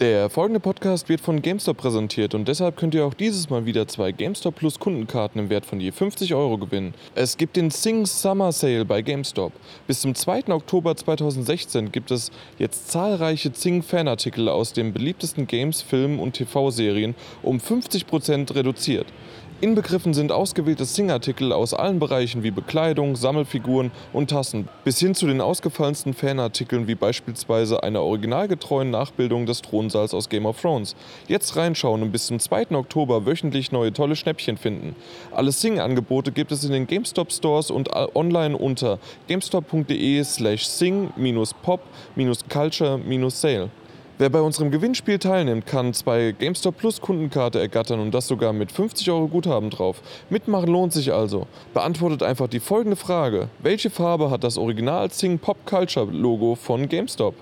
Der folgende Podcast wird von GameStop präsentiert und deshalb könnt ihr auch dieses Mal wieder zwei GameStop Plus Kundenkarten im Wert von je 50 Euro gewinnen. Es gibt den Sing Summer Sale bei GameStop. Bis zum 2. Oktober 2016 gibt es jetzt zahlreiche Zing Fanartikel aus den beliebtesten Games, Filmen und TV-Serien um 50% reduziert. Inbegriffen sind ausgewählte Sing-Artikel aus allen Bereichen wie Bekleidung, Sammelfiguren und Tassen, bis hin zu den ausgefallensten Fanartikeln wie beispielsweise einer originalgetreuen Nachbildung des Thronsaals aus Game of Thrones. Jetzt reinschauen und bis zum 2. Oktober wöchentlich neue tolle Schnäppchen finden. Alle Sing-Angebote gibt es in den GameStop Stores und online unter gamestop.de slash sing-pop-culture-sale. Wer bei unserem Gewinnspiel teilnimmt, kann zwei GameStop Plus Kundenkarte ergattern und das sogar mit 50 Euro Guthaben drauf. Mitmachen lohnt sich also. Beantwortet einfach die folgende Frage. Welche Farbe hat das Original Zing Pop Culture Logo von GameStop?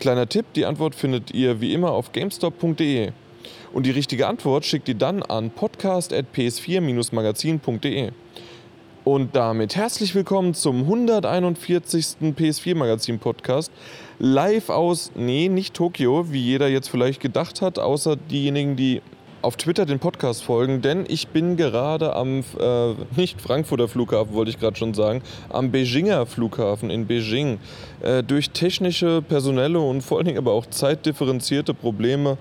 Kleiner Tipp, die Antwort findet ihr wie immer auf gamestop.de. Und die richtige Antwort schickt ihr dann an podcast.ps4-magazin.de. Und damit herzlich willkommen zum 141. PS4 Magazin Podcast. Live aus, nee, nicht Tokio, wie jeder jetzt vielleicht gedacht hat, außer diejenigen, die auf Twitter den Podcast folgen, denn ich bin gerade am, äh, nicht Frankfurter Flughafen, wollte ich gerade schon sagen, am Beijinger Flughafen in Beijing. Äh, durch technische, personelle und vor allen Dingen aber auch zeitdifferenzierte Probleme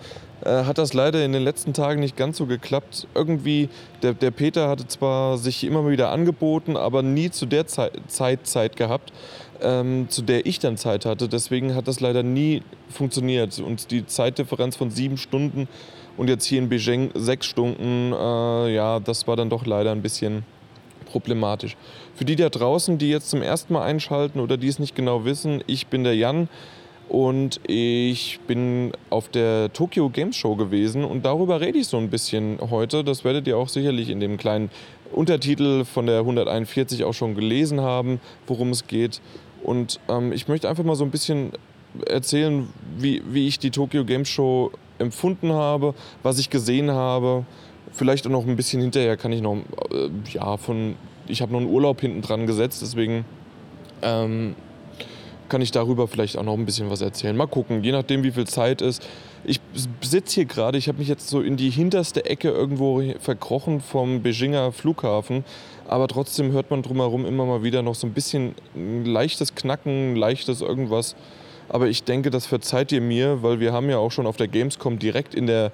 hat das leider in den letzten Tagen nicht ganz so geklappt. Irgendwie, der, der Peter hatte zwar sich immer wieder angeboten, aber nie zu der Zeit Zeit, Zeit gehabt, ähm, zu der ich dann Zeit hatte. Deswegen hat das leider nie funktioniert. Und die Zeitdifferenz von sieben Stunden und jetzt hier in Beijing sechs Stunden, äh, ja, das war dann doch leider ein bisschen problematisch. Für die da draußen, die jetzt zum ersten Mal einschalten oder die es nicht genau wissen, ich bin der Jan. Und ich bin auf der Tokyo Games Show gewesen und darüber rede ich so ein bisschen heute. Das werdet ihr auch sicherlich in dem kleinen Untertitel von der 141 auch schon gelesen haben, worum es geht. Und ähm, ich möchte einfach mal so ein bisschen erzählen, wie, wie ich die Tokyo Games Show empfunden habe, was ich gesehen habe. Vielleicht auch noch ein bisschen hinterher kann ich noch, äh, ja, von, ich habe noch einen Urlaub hinten dran gesetzt, deswegen ähm, kann ich darüber vielleicht auch noch ein bisschen was erzählen. Mal gucken, je nachdem, wie viel Zeit ist. Ich sitze hier gerade, ich habe mich jetzt so in die hinterste Ecke irgendwo verkrochen vom Beijinger Flughafen, aber trotzdem hört man drumherum immer mal wieder noch so ein bisschen ein leichtes Knacken, leichtes irgendwas. Aber ich denke, das verzeiht ihr mir, weil wir haben ja auch schon auf der Gamescom direkt in der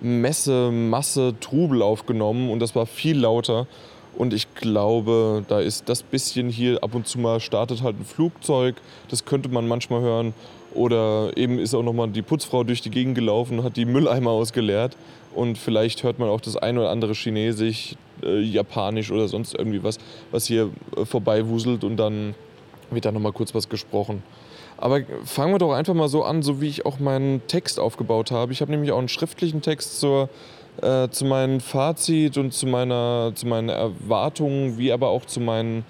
Messe Masse Trubel aufgenommen und das war viel lauter. Und ich glaube, da ist das bisschen hier ab und zu mal startet halt ein Flugzeug. Das könnte man manchmal hören. Oder eben ist auch nochmal die Putzfrau durch die Gegend gelaufen hat die Mülleimer ausgeleert. Und vielleicht hört man auch das ein oder andere Chinesisch, äh, Japanisch oder sonst irgendwie was, was hier äh, vorbeiwuselt und dann wird da nochmal kurz was gesprochen. Aber fangen wir doch einfach mal so an, so wie ich auch meinen Text aufgebaut habe. Ich habe nämlich auch einen schriftlichen Text zur äh, zu meinem Fazit und zu, meiner, zu meinen Erwartungen, wie aber auch zu meinen,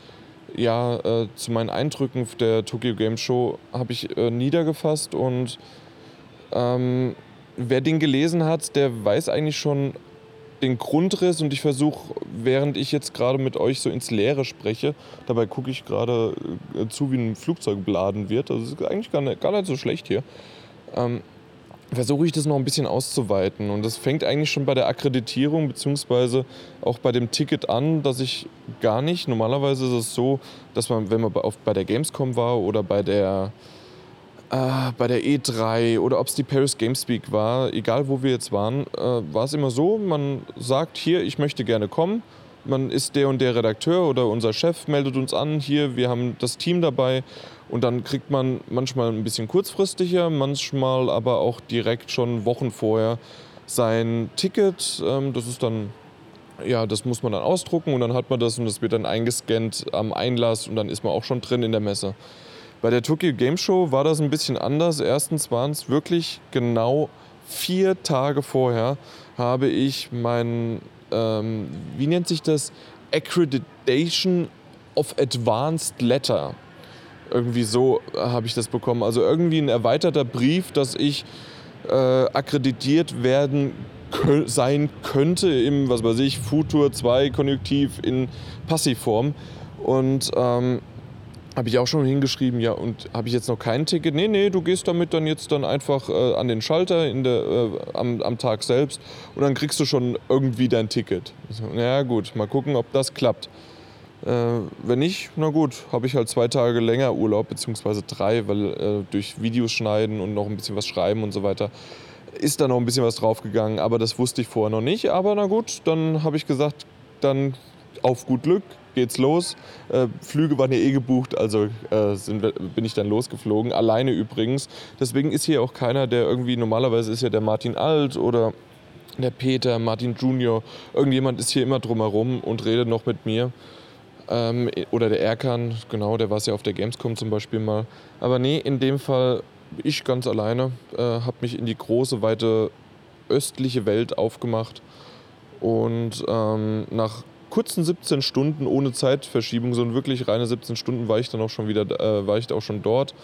ja, äh, zu meinen Eindrücken der Tokyo Game Show habe ich äh, niedergefasst und ähm, wer den gelesen hat, der weiß eigentlich schon den Grundriss und ich versuche, während ich jetzt gerade mit euch so ins Leere spreche, dabei gucke ich gerade äh, zu, wie ein Flugzeug beladen wird. Das ist eigentlich gar nicht, gar nicht so schlecht hier. Ähm, versuche ich das noch ein bisschen auszuweiten. Und das fängt eigentlich schon bei der Akkreditierung bzw. auch bei dem Ticket an, dass ich gar nicht, normalerweise ist es so, dass man, wenn man bei der Gamescom war oder bei der, äh, bei der E3 oder ob es die Paris Games Week war, egal wo wir jetzt waren, äh, war es immer so, man sagt hier, ich möchte gerne kommen. Man ist der und der Redakteur oder unser Chef meldet uns an, hier, wir haben das Team dabei und dann kriegt man manchmal ein bisschen kurzfristiger, manchmal aber auch direkt schon Wochen vorher sein Ticket. Ähm, das ist dann, ja, das muss man dann ausdrucken und dann hat man das und das wird dann eingescannt am Einlass und dann ist man auch schon drin in der Messe. Bei der Tokyo Game Show war das ein bisschen anders. Erstens waren es wirklich genau vier Tage vorher habe ich mein, ähm, wie nennt sich das? Accreditation of Advanced Letter irgendwie so habe ich das bekommen. Also irgendwie ein erweiterter Brief, dass ich äh, akkreditiert werden sein könnte im, was weiß ich, Futur 2 Konjunktiv in Passivform. Und ähm, habe ich auch schon hingeschrieben, ja, und habe ich jetzt noch kein Ticket? Nee, nee, du gehst damit dann jetzt dann einfach äh, an den Schalter in der, äh, am, am Tag selbst und dann kriegst du schon irgendwie dein Ticket. So, naja, gut, mal gucken, ob das klappt. Äh, wenn nicht, na gut, habe ich halt zwei Tage länger Urlaub, beziehungsweise drei, weil äh, durch Videos schneiden und noch ein bisschen was schreiben und so weiter ist da noch ein bisschen was draufgegangen, aber das wusste ich vorher noch nicht. Aber na gut, dann habe ich gesagt, dann auf gut Glück, geht's los. Äh, Flüge waren ja eh gebucht, also äh, sind, bin ich dann losgeflogen. Alleine übrigens. Deswegen ist hier auch keiner, der irgendwie, normalerweise ist ja der Martin Alt oder der Peter, Martin Junior. Irgendjemand ist hier immer drumherum und redet noch mit mir. Ähm, oder der Erkan, genau, der war es ja auf der Gamescom zum Beispiel mal. Aber nee, in dem Fall ich ganz alleine, äh, habe mich in die große, weite östliche Welt aufgemacht. Und ähm, nach kurzen 17 Stunden ohne Zeitverschiebung, so wirklich reine 17 Stunden war ich dann auch schon wieder, äh, war ich auch schon dort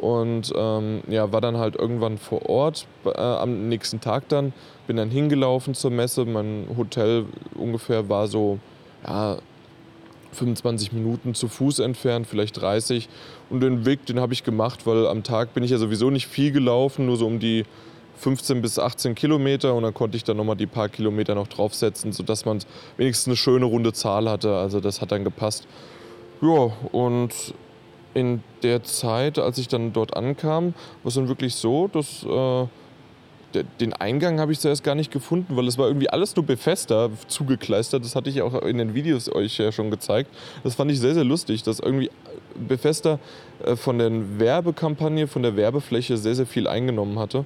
und ähm, ja, war dann halt irgendwann vor Ort äh, am nächsten Tag dann, bin dann hingelaufen zur Messe, mein Hotel ungefähr war so, ja, 25 Minuten zu Fuß entfernt, vielleicht 30 und den Weg, den habe ich gemacht, weil am Tag bin ich ja sowieso nicht viel gelaufen, nur so um die 15 bis 18 Kilometer und dann konnte ich dann nochmal die paar Kilometer noch draufsetzen, sodass man wenigstens eine schöne runde Zahl hatte. Also das hat dann gepasst. Ja, und in der Zeit, als ich dann dort ankam, war es dann wirklich so, dass äh, den Eingang habe ich zuerst gar nicht gefunden, weil es war irgendwie alles nur Befester zugekleistert. Das hatte ich auch in den Videos euch ja schon gezeigt. Das fand ich sehr, sehr lustig, dass irgendwie Befester äh, von der Werbekampagne, von der Werbefläche sehr, sehr viel eingenommen hatte.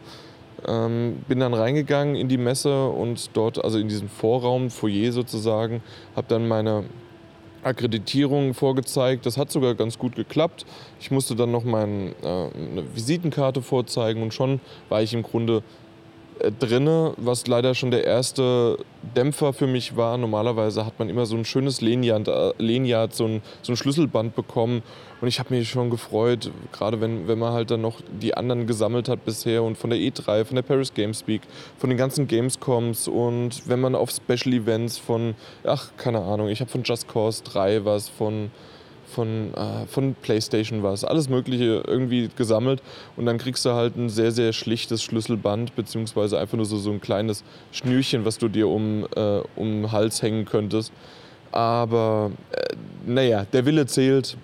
Ähm, bin dann reingegangen in die Messe und dort, also in diesem Vorraum, Foyer sozusagen, habe dann meine Akkreditierung vorgezeigt. Das hat sogar ganz gut geklappt. Ich musste dann noch meine äh, Visitenkarte vorzeigen und schon war ich im Grunde drinne, was leider schon der erste Dämpfer für mich war. Normalerweise hat man immer so ein schönes Lanyard, äh, Lanyard so, ein, so ein Schlüsselband bekommen. Und ich habe mich schon gefreut, gerade wenn, wenn man halt dann noch die anderen gesammelt hat bisher und von der E3, von der Paris Games Week, von den ganzen Gamescoms und wenn man auf Special Events von, ach, keine Ahnung, ich habe von Just Cause 3 was, von von, äh, von PlayStation was, alles Mögliche irgendwie gesammelt und dann kriegst du halt ein sehr, sehr schlichtes Schlüsselband, beziehungsweise einfach nur so, so ein kleines Schnürchen, was du dir um, äh, um den Hals hängen könntest. Aber äh, naja, der Wille zählt.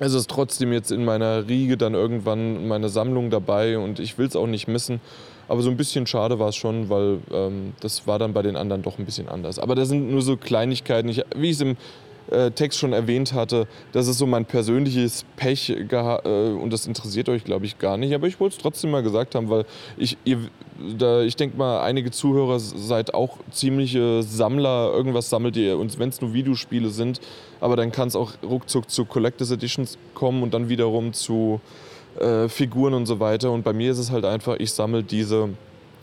Es ist trotzdem jetzt in meiner Riege dann irgendwann meine Sammlung dabei und ich will es auch nicht missen. Aber so ein bisschen schade war es schon, weil ähm, das war dann bei den anderen doch ein bisschen anders. Aber das sind nur so Kleinigkeiten. Ich, wie ich es im äh, Text schon erwähnt hatte, das ist so mein persönliches Pech äh, und das interessiert euch, glaube ich, gar nicht. Aber ich wollte es trotzdem mal gesagt haben, weil ich, ich denke mal, einige Zuhörer seid auch ziemliche Sammler. Irgendwas sammelt ihr und wenn es nur Videospiele sind, aber dann kann es auch ruckzuck zu Collectors Editions kommen und dann wiederum zu äh, Figuren und so weiter. Und bei mir ist es halt einfach, ich sammle diese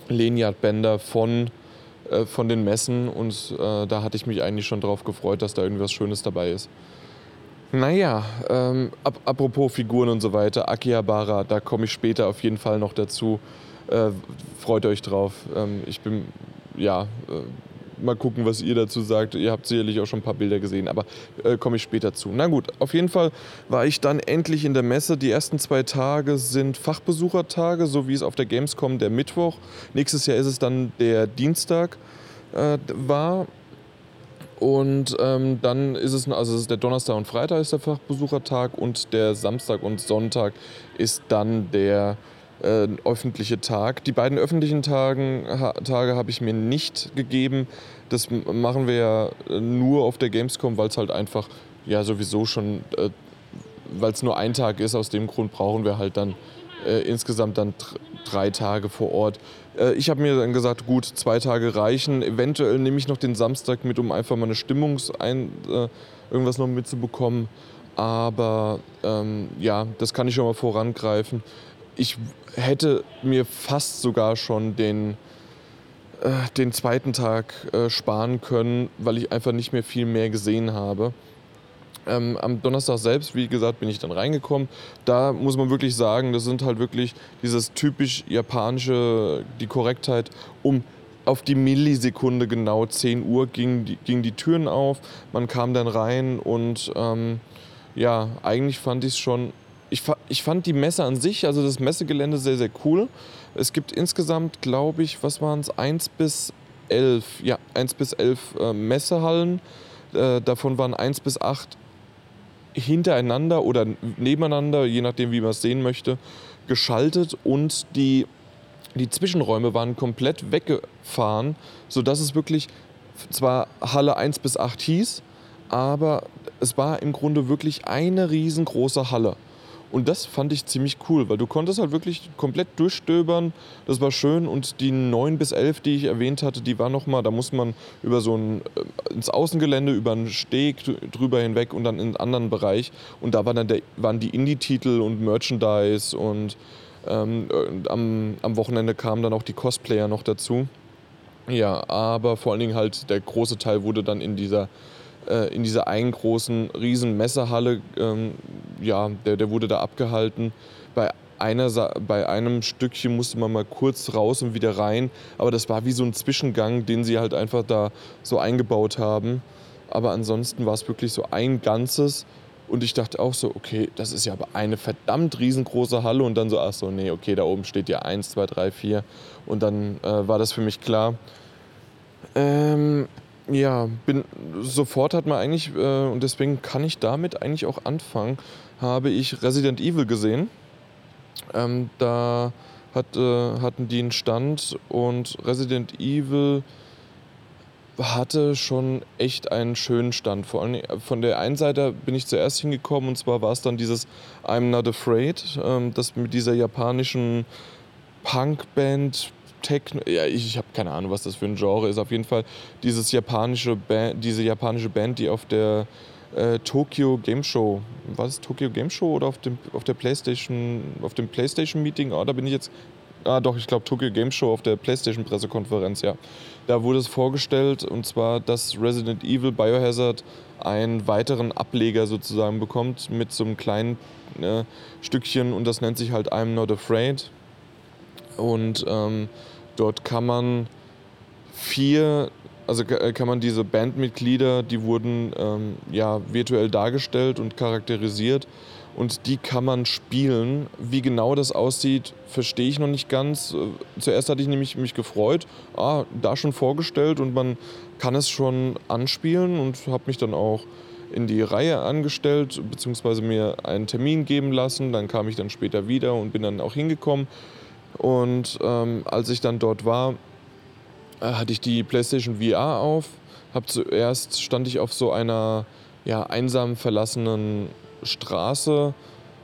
Lanyard-Bänder von äh, von den Messen und äh, da hatte ich mich eigentlich schon darauf gefreut, dass da irgendwas Schönes dabei ist. Naja, ähm, ap apropos Figuren und so weiter, Akihabara, da komme ich später auf jeden Fall noch dazu. Äh, freut euch drauf. Ähm, ich bin, ja, äh, mal gucken, was ihr dazu sagt. Ihr habt sicherlich auch schon ein paar Bilder gesehen, aber äh, komme ich später zu. Na gut, auf jeden Fall war ich dann endlich in der Messe. Die ersten zwei Tage sind Fachbesuchertage, so wie es auf der Gamescom der Mittwoch. Nächstes Jahr ist es dann der Dienstag äh, war. Und ähm, dann ist es, also es ist der Donnerstag und Freitag ist der Fachbesuchertag und der Samstag und Sonntag ist dann der äh, öffentliche Tag. Die beiden öffentlichen Tagen, ha, Tage habe ich mir nicht gegeben. Das machen wir ja äh, nur auf der Gamescom, weil es halt einfach ja sowieso schon, äh, weil es nur ein Tag ist. Aus dem Grund brauchen wir halt dann äh, insgesamt dann drei Tage vor Ort. Äh, ich habe mir dann gesagt, gut, zwei Tage reichen. Eventuell nehme ich noch den Samstag mit, um einfach mal eine Stimmungsein äh, irgendwas noch mitzubekommen. Aber ähm, ja, das kann ich schon mal vorangreifen ich hätte mir fast sogar schon den, äh, den zweiten Tag äh, sparen können, weil ich einfach nicht mehr viel mehr gesehen habe. Ähm, am Donnerstag selbst, wie gesagt, bin ich dann reingekommen. Da muss man wirklich sagen, das sind halt wirklich dieses typisch japanische, die Korrektheit, um auf die Millisekunde genau 10 Uhr gingen die, gingen die Türen auf. Man kam dann rein und ähm, ja, eigentlich fand ich es schon. Ich, ich fand die Messe an sich, also das Messegelände, sehr, sehr cool. Es gibt insgesamt, glaube ich, was waren es, 1 bis 11, ja, 1 bis 11 äh, Messehallen. Äh, davon waren 1 bis 8 hintereinander oder nebeneinander, je nachdem, wie man es sehen möchte, geschaltet und die, die Zwischenräume waren komplett weggefahren, sodass es wirklich zwar Halle 1 bis 8 hieß, aber es war im Grunde wirklich eine riesengroße Halle. Und das fand ich ziemlich cool, weil du konntest halt wirklich komplett durchstöbern. Das war schön. Und die 9 bis 11, die ich erwähnt hatte, die war nochmal, da musste man über so ein, äh, ins Außengelände, über einen Steg drüber hinweg und dann in einen anderen Bereich. Und da waren dann der, waren die Indie-Titel und Merchandise und ähm, am, am Wochenende kamen dann auch die Cosplayer noch dazu. Ja, aber vor allen Dingen halt der große Teil wurde dann in dieser äh, in dieser einen großen riesen Messehalle, ähm, ja, der, der wurde da abgehalten. Bei, einer, bei einem Stückchen musste man mal kurz raus und wieder rein, aber das war wie so ein Zwischengang, den sie halt einfach da so eingebaut haben. Aber ansonsten war es wirklich so ein Ganzes. Und ich dachte auch so, okay, das ist ja aber eine verdammt riesengroße Halle. Und dann so, ach so, nee, okay, da oben steht ja 1, 2, 3, 4. Und dann äh, war das für mich klar. Ähm, ja, bin sofort hat man eigentlich, äh, und deswegen kann ich damit eigentlich auch anfangen, habe ich Resident Evil gesehen. Ähm, da hat, äh, hatten die einen Stand und Resident Evil hatte schon echt einen schönen Stand. Vor allem von der einen Seite bin ich zuerst hingekommen und zwar war es dann dieses I'm Not Afraid, ähm, das mit dieser japanischen Punkband Techno, ja, ich, ich habe keine Ahnung, was das für ein Genre ist. Auf jeden Fall dieses japanische Band, diese japanische Band, die auf der äh, Tokyo Game Show, war es Tokyo Game Show oder auf dem auf der PlayStation, auf dem PlayStation Meeting? Oh, da bin ich jetzt. Ah, doch, ich glaube Tokyo Game Show auf der PlayStation Pressekonferenz, ja. Da wurde es vorgestellt und zwar, dass Resident Evil Biohazard einen weiteren Ableger sozusagen bekommt mit so einem kleinen äh, Stückchen und das nennt sich halt I'm Not Afraid. Und ähm, Dort kann man vier, also äh, kann man diese Bandmitglieder, die wurden ähm, ja virtuell dargestellt und charakterisiert und die kann man spielen. Wie genau das aussieht, verstehe ich noch nicht ganz. Äh, zuerst hatte ich nämlich mich gefreut, ah, da schon vorgestellt und man kann es schon anspielen und habe mich dann auch in die Reihe angestellt, beziehungsweise mir einen Termin geben lassen. Dann kam ich dann später wieder und bin dann auch hingekommen und ähm, als ich dann dort war, äh, hatte ich die PlayStation VR auf. Hab zuerst stand ich auf so einer ja, einsam verlassenen Straße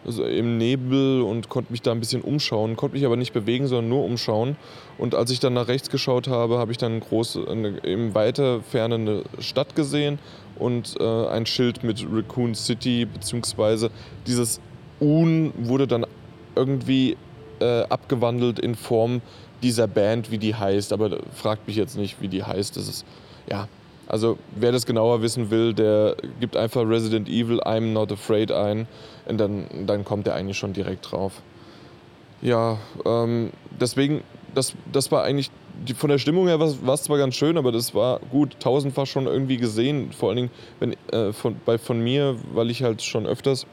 also im Nebel und konnte mich da ein bisschen umschauen, konnte mich aber nicht bewegen, sondern nur umschauen. Und als ich dann nach rechts geschaut habe, habe ich dann große, eine, im weiter Ferne eine Stadt gesehen und äh, ein Schild mit Raccoon City, beziehungsweise dieses Un wurde dann irgendwie äh, abgewandelt in Form dieser Band, wie die heißt. Aber fragt mich jetzt nicht, wie die heißt. Das ist, ja. Also, wer das genauer wissen will, der gibt einfach Resident Evil I'm Not Afraid ein. Und dann, dann kommt er eigentlich schon direkt drauf. Ja, ähm, deswegen, das, das war eigentlich, die, von der Stimmung her war es zwar ganz schön, aber das war gut, tausendfach schon irgendwie gesehen. Vor allen Dingen wenn, äh, von, bei, von mir, weil ich halt schon öfters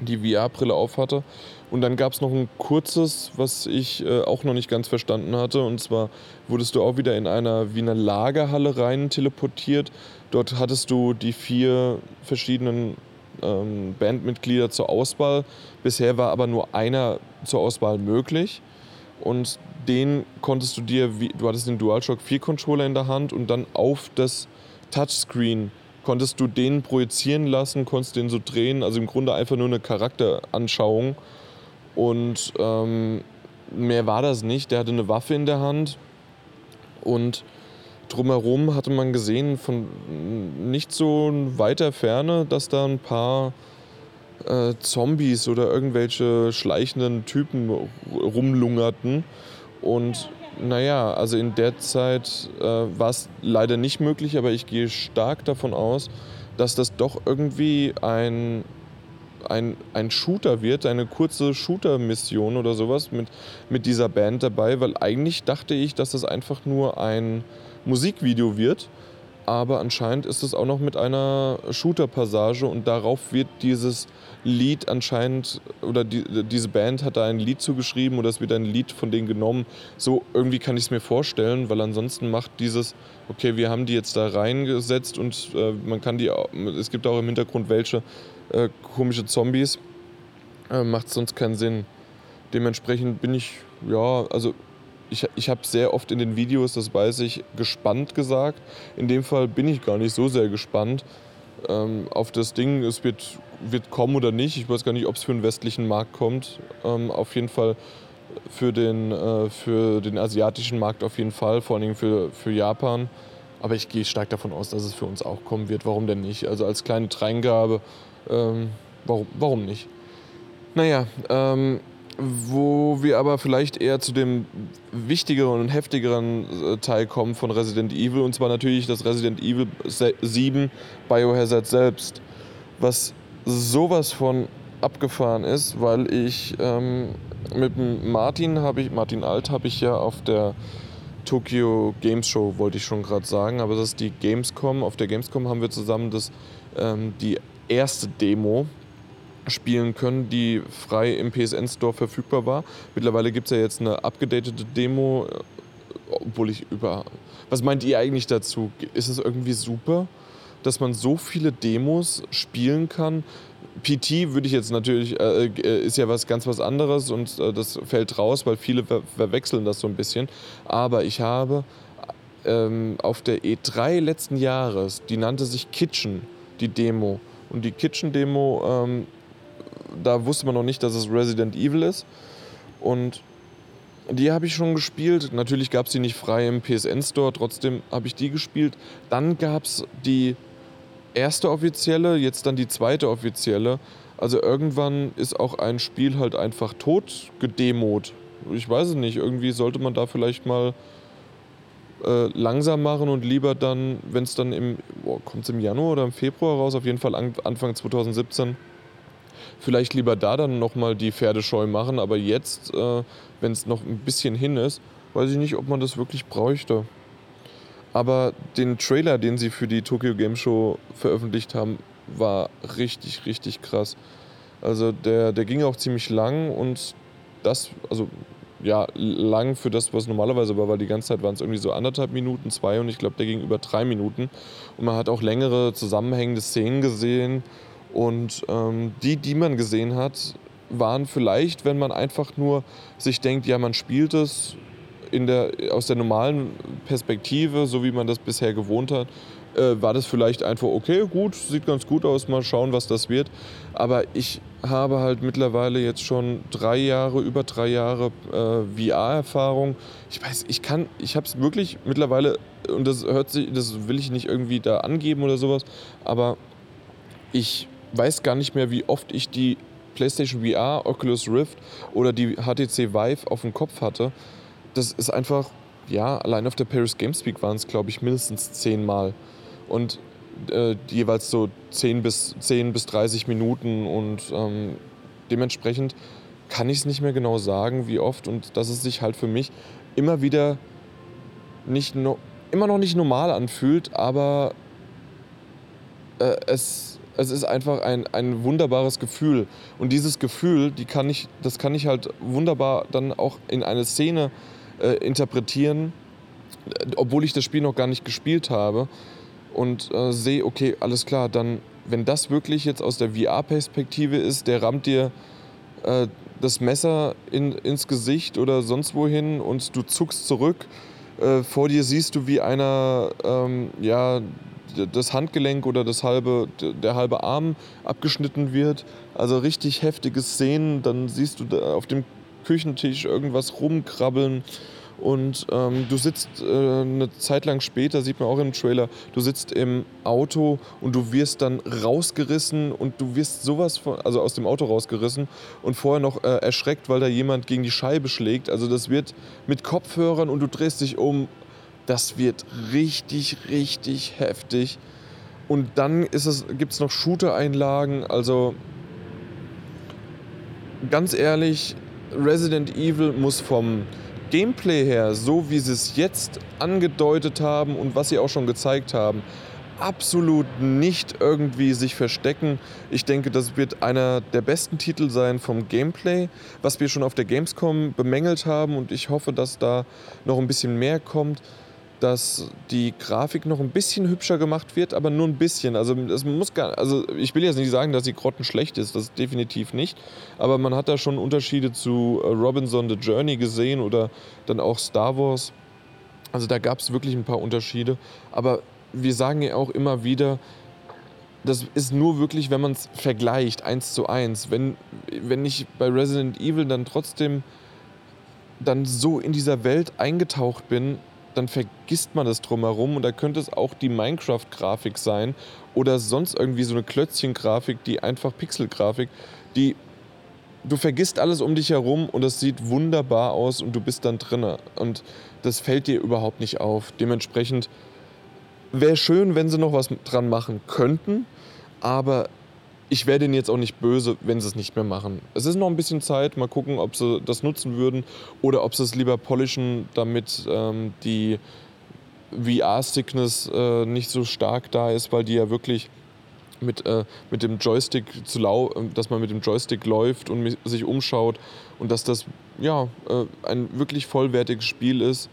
die VR-Brille auf hatte. Und dann gab es noch ein kurzes, was ich äh, auch noch nicht ganz verstanden hatte. Und zwar wurdest du auch wieder in einer Wiener Lagerhalle rein teleportiert. Dort hattest du die vier verschiedenen ähm, Bandmitglieder zur Auswahl. Bisher war aber nur einer zur Auswahl möglich. Und den konntest du dir, wie, du hattest den DualShock 4 Controller in der Hand und dann auf das Touchscreen konntest du den projizieren lassen, konntest den so drehen. Also im Grunde einfach nur eine Charakteranschauung. Und ähm, mehr war das nicht. Der hatte eine Waffe in der Hand und drumherum hatte man gesehen von nicht so weiter Ferne, dass da ein paar äh, Zombies oder irgendwelche schleichenden Typen rumlungerten. Und naja, also in der Zeit äh, war es leider nicht möglich, aber ich gehe stark davon aus, dass das doch irgendwie ein ein, ein Shooter wird, eine kurze Shooter-Mission oder sowas mit, mit dieser Band dabei, weil eigentlich dachte ich, dass das einfach nur ein Musikvideo wird. aber anscheinend ist es auch noch mit einer Shooter-Passage und darauf wird dieses Lied anscheinend, oder die, diese Band hat da ein Lied zugeschrieben oder es wird ein Lied von denen genommen. So irgendwie kann ich es mir vorstellen, weil ansonsten macht dieses, okay, wir haben die jetzt da reingesetzt und äh, man kann die, es gibt auch im Hintergrund welche äh, komische Zombies, äh, macht sonst keinen Sinn. Dementsprechend bin ich, ja, also ich, ich habe sehr oft in den Videos, das weiß ich, gespannt gesagt. In dem Fall bin ich gar nicht so sehr gespannt ähm, auf das Ding. Es wird, wird kommen oder nicht. Ich weiß gar nicht, ob es für den westlichen Markt kommt. Ähm, auf jeden Fall für den, äh, für den asiatischen Markt auf jeden Fall, vor allen Dingen für, für Japan. Aber ich gehe stark davon aus, dass es für uns auch kommen wird. Warum denn nicht? Also als kleine Dreingabe, ähm, warum, warum nicht? Naja, ähm, wo wir aber vielleicht eher zu dem wichtigeren und heftigeren äh, Teil kommen von Resident Evil, und zwar natürlich das Resident Evil 7 Biohazard selbst, was sowas von abgefahren ist, weil ich ähm, mit Martin habe ich, Martin Alt habe ich ja auf der Tokyo Games Show, wollte ich schon gerade sagen, aber das ist die Gamescom. Auf der Gamescom haben wir zusammen das, ähm, die erste Demo spielen können, die frei im PSN Store verfügbar war. Mittlerweile gibt es ja jetzt eine abgedatete Demo, obwohl ich über. Was meint ihr eigentlich dazu? Ist es irgendwie super, dass man so viele Demos spielen kann? PT würde ich jetzt natürlich, äh, äh, ist ja was ganz was anderes und äh, das fällt raus, weil viele ver verwechseln das so ein bisschen. Aber ich habe ähm, auf der E3 letzten Jahres, die nannte sich Kitchen, die Demo. Und die Kitchen-Demo ähm, da wusste man noch nicht, dass es Resident Evil ist. Und die habe ich schon gespielt. Natürlich gab es die nicht frei im PSN Store, trotzdem habe ich die gespielt. Dann gab es die erste offizielle, jetzt dann die zweite offizielle. Also irgendwann ist auch ein Spiel halt einfach tot gedemot. Ich weiß es nicht, irgendwie sollte man da vielleicht mal äh, langsam machen und lieber dann, wenn es dann im, kommt im Januar oder im Februar raus, auf jeden Fall Anfang 2017 vielleicht lieber da dann nochmal die Pferdescheu machen. Aber jetzt, äh, wenn es noch ein bisschen hin ist, weiß ich nicht, ob man das wirklich bräuchte. Aber den Trailer, den sie für die Tokyo Game Show veröffentlicht haben, war richtig, richtig krass. Also der, der ging auch ziemlich lang und das, also ja, lang für das, was normalerweise war, weil die ganze Zeit waren es irgendwie so anderthalb Minuten, zwei und ich glaube, der ging über drei Minuten. Und man hat auch längere zusammenhängende Szenen gesehen und ähm, die, die man gesehen hat, waren vielleicht, wenn man einfach nur sich denkt, ja, man spielt es in der, aus der normalen Perspektive, so wie man das bisher gewohnt hat, äh, war das vielleicht einfach, okay, gut, sieht ganz gut aus, mal schauen, was das wird. Aber ich habe halt mittlerweile jetzt schon drei Jahre, über drei Jahre äh, VR-Erfahrung. Ich weiß, ich kann, ich habe es wirklich mittlerweile, und das hört sich, das will ich nicht irgendwie da angeben oder sowas, aber ich weiß gar nicht mehr, wie oft ich die PlayStation VR, Oculus Rift oder die HTC Vive auf dem Kopf hatte. Das ist einfach, ja, allein auf der Paris Games Week waren es, glaube ich, mindestens zehnmal. Und äh, jeweils so 10 bis, 10 bis 30 Minuten und ähm, dementsprechend kann ich es nicht mehr genau sagen, wie oft und dass es sich halt für mich immer wieder nicht no, immer noch nicht normal anfühlt, aber äh, es es ist einfach ein, ein wunderbares Gefühl. Und dieses Gefühl, die kann ich, das kann ich halt wunderbar dann auch in eine Szene äh, interpretieren, obwohl ich das Spiel noch gar nicht gespielt habe. Und äh, sehe, okay, alles klar, dann, wenn das wirklich jetzt aus der VR-Perspektive ist, der rammt dir äh, das Messer in, ins Gesicht oder sonst wohin und du zuckst zurück. Äh, vor dir siehst du, wie einer ähm, ja, das Handgelenk oder das halbe, der halbe Arm abgeschnitten wird. Also richtig heftige Szenen. Dann siehst du auf dem Küchentisch irgendwas rumkrabbeln. Und ähm, du sitzt äh, eine Zeit lang später, sieht man auch im Trailer, du sitzt im Auto und du wirst dann rausgerissen und du wirst sowas von, also aus dem Auto rausgerissen und vorher noch äh, erschreckt, weil da jemand gegen die Scheibe schlägt. Also das wird mit Kopfhörern und du drehst dich um das wird richtig, richtig heftig. Und dann gibt es noch Shooter-Einlagen. Also ganz ehrlich, Resident Evil muss vom Gameplay her, so wie sie es jetzt angedeutet haben und was sie auch schon gezeigt haben, absolut nicht irgendwie sich verstecken. Ich denke, das wird einer der besten Titel sein vom Gameplay, was wir schon auf der Gamescom bemängelt haben und ich hoffe, dass da noch ein bisschen mehr kommt dass die Grafik noch ein bisschen hübscher gemacht wird, aber nur ein bisschen. Also es muss gar, also ich will jetzt nicht sagen, dass sie grottenschlecht ist, das definitiv nicht. Aber man hat da schon Unterschiede zu äh, Robinson the Journey gesehen oder dann auch Star Wars. Also da gab es wirklich ein paar Unterschiede. Aber wir sagen ja auch immer wieder, das ist nur wirklich, wenn man es vergleicht, eins zu eins. Wenn, wenn ich bei Resident Evil dann trotzdem dann so in dieser Welt eingetaucht bin, dann vergisst man das drumherum und da könnte es auch die Minecraft-Grafik sein oder sonst irgendwie so eine Klötzchen-Grafik, die einfach Pixel-Grafik, die du vergisst alles um dich herum und das sieht wunderbar aus und du bist dann drinne und das fällt dir überhaupt nicht auf. Dementsprechend wäre schön, wenn sie noch was dran machen könnten, aber ich wäre denen jetzt auch nicht böse, wenn sie es nicht mehr machen. Es ist noch ein bisschen Zeit, mal gucken, ob sie das nutzen würden oder ob sie es lieber polischen, damit ähm, die VR-Sickness äh, nicht so stark da ist, weil die ja wirklich mit, äh, mit dem Joystick zu lau dass man mit dem Joystick läuft und sich umschaut und dass das ja äh, ein wirklich vollwertiges Spiel ist.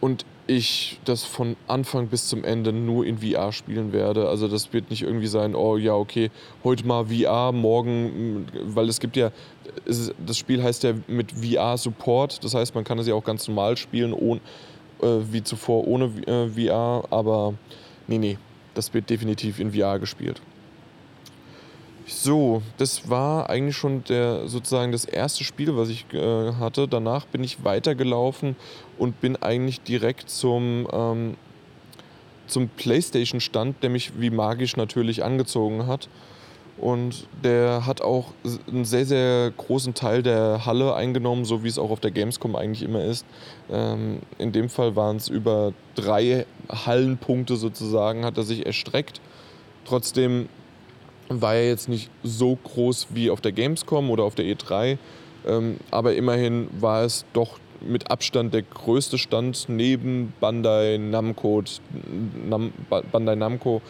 Und ich das von Anfang bis zum Ende nur in VR spielen werde. Also das wird nicht irgendwie sein, oh ja, okay, heute mal VR, morgen, weil es gibt ja, das Spiel heißt ja mit VR-Support, das heißt, man kann es ja auch ganz normal spielen, ohne, äh, wie zuvor ohne äh, VR, aber nee, nee, das wird definitiv in VR gespielt. So, das war eigentlich schon der, sozusagen das erste Spiel, was ich äh, hatte. Danach bin ich weitergelaufen und bin eigentlich direkt zum, ähm, zum PlayStation-Stand, der mich wie magisch natürlich angezogen hat. Und der hat auch einen sehr, sehr großen Teil der Halle eingenommen, so wie es auch auf der Gamescom eigentlich immer ist. Ähm, in dem Fall waren es über drei Hallenpunkte sozusagen, hat er sich erstreckt. Trotzdem war er jetzt nicht so groß wie auf der Gamescom oder auf der E3, ähm, aber immerhin war es doch mit Abstand der größte Stand neben Bandai Namco, Nam, Bandai Namco,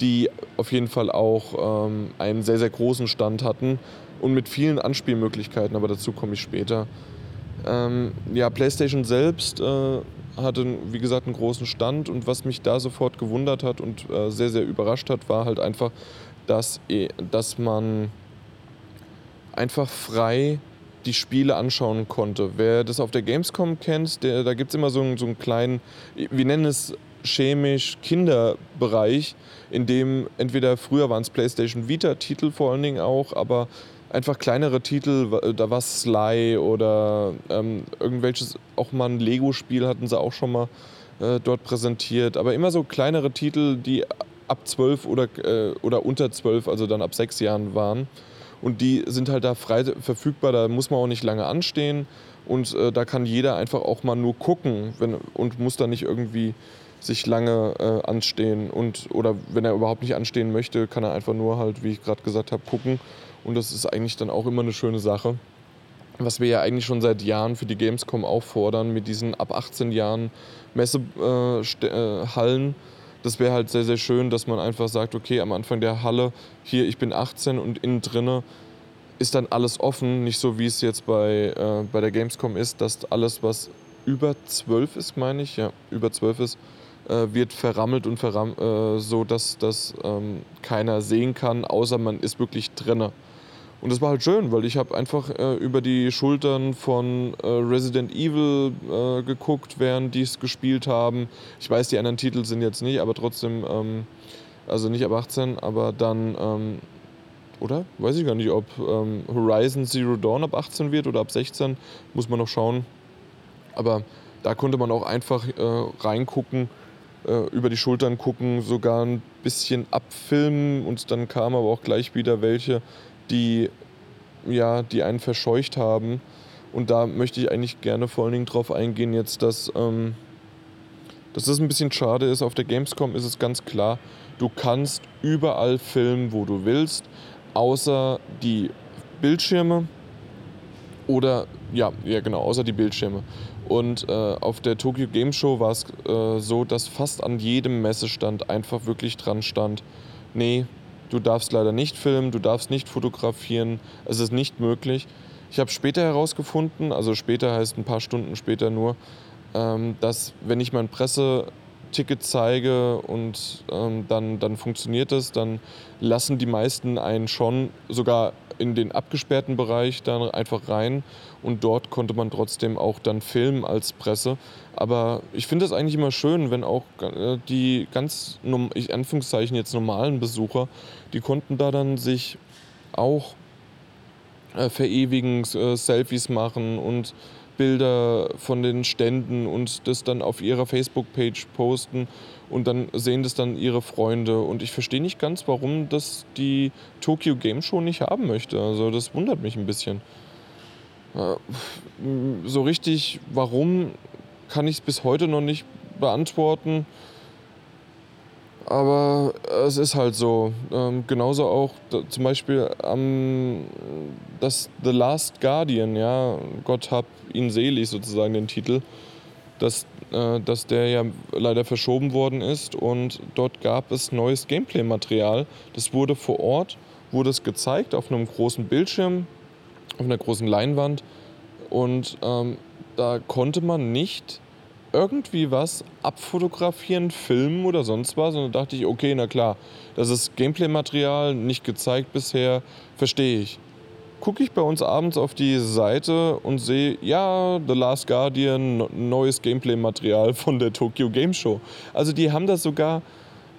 die auf jeden Fall auch ähm, einen sehr, sehr großen Stand hatten und mit vielen Anspielmöglichkeiten, aber dazu komme ich später. Ähm, ja, PlayStation selbst äh, hatte, wie gesagt, einen großen Stand und was mich da sofort gewundert hat und äh, sehr, sehr überrascht hat, war halt einfach, dass, dass man einfach frei die Spiele anschauen konnte. Wer das auf der Gamescom kennt, der, da gibt es immer so einen, so einen kleinen, wir nennen es chemisch Kinderbereich, in dem entweder früher waren es PlayStation Vita-Titel vor allen Dingen auch, aber einfach kleinere Titel, da war Sly oder ähm, irgendwelches, auch mal ein Lego-Spiel hatten sie auch schon mal äh, dort präsentiert, aber immer so kleinere Titel, die ab 12 oder, äh, oder unter 12, also dann ab 6 Jahren waren. Und die sind halt da frei verfügbar, da muss man auch nicht lange anstehen. Und äh, da kann jeder einfach auch mal nur gucken wenn, und muss da nicht irgendwie sich lange äh, anstehen. Und, oder wenn er überhaupt nicht anstehen möchte, kann er einfach nur halt, wie ich gerade gesagt habe, gucken. Und das ist eigentlich dann auch immer eine schöne Sache. Was wir ja eigentlich schon seit Jahren für die Gamescom auffordern, mit diesen ab 18 Jahren Messehallen. Äh, das wäre halt sehr, sehr schön, dass man einfach sagt, okay, am Anfang der Halle, hier, ich bin 18 und innen drinne ist dann alles offen, nicht so wie es jetzt bei, äh, bei der Gamescom ist, dass alles, was über 12 ist, meine ich, ja, über 12 ist, äh, wird verrammelt und verrammelt, äh, so dass das ähm, keiner sehen kann, außer man ist wirklich drinne. Und das war halt schön, weil ich habe einfach äh, über die Schultern von äh, Resident Evil äh, geguckt, während die es gespielt haben. Ich weiß, die anderen Titel sind jetzt nicht, aber trotzdem, ähm, also nicht ab 18, aber dann, ähm, oder? Weiß ich gar nicht, ob ähm, Horizon Zero Dawn ab 18 wird oder ab 16, muss man noch schauen. Aber da konnte man auch einfach äh, reingucken, äh, über die Schultern gucken, sogar ein bisschen abfilmen und dann kamen aber auch gleich wieder welche die, ja, die einen verscheucht haben. Und da möchte ich eigentlich gerne vor allen Dingen drauf eingehen, jetzt, dass, ähm, dass das ein bisschen schade ist. Auf der Gamescom ist es ganz klar, du kannst überall filmen, wo du willst, außer die Bildschirme Oder, ja, ja genau, außer die Bildschirme. Und äh, auf der Tokyo Game Show war es äh, so, dass fast an jedem Messestand einfach wirklich dran stand, nee, du darfst leider nicht filmen, du darfst nicht fotografieren, es ist nicht möglich. Ich habe später herausgefunden, also später heißt ein paar Stunden später nur, ähm, dass wenn ich mein Presseticket zeige und ähm, dann, dann funktioniert es, dann lassen die meisten einen schon sogar in den abgesperrten Bereich dann einfach rein und dort konnte man trotzdem auch dann filmen als Presse. Aber ich finde es eigentlich immer schön, wenn auch äh, die ganz, ich Anführungszeichen jetzt normalen Besucher, die konnten da dann sich auch äh, verewigen, äh, Selfies machen und Bilder von den Ständen und das dann auf ihrer Facebook-Page posten und dann sehen das dann ihre Freunde. Und ich verstehe nicht ganz, warum das die Tokyo Game Show nicht haben möchte. Also das wundert mich ein bisschen. Äh, so richtig, warum, kann ich es bis heute noch nicht beantworten. Aber es ist halt so. Ähm, genauso auch da, zum Beispiel ähm, das The Last Guardian, ja, Gott hab ihn selig sozusagen den Titel, dass, äh, dass der ja leider verschoben worden ist und dort gab es neues Gameplay-Material. Das wurde vor Ort, wurde es gezeigt auf einem großen Bildschirm, auf einer großen Leinwand und ähm, da konnte man nicht irgendwie was abfotografieren, filmen oder sonst was. Da dachte ich, okay, na klar, das ist Gameplay-Material, nicht gezeigt bisher, verstehe ich. Gucke ich bei uns abends auf die Seite und sehe, ja, The Last Guardian, neues Gameplay-Material von der Tokyo Game Show. Also die haben das sogar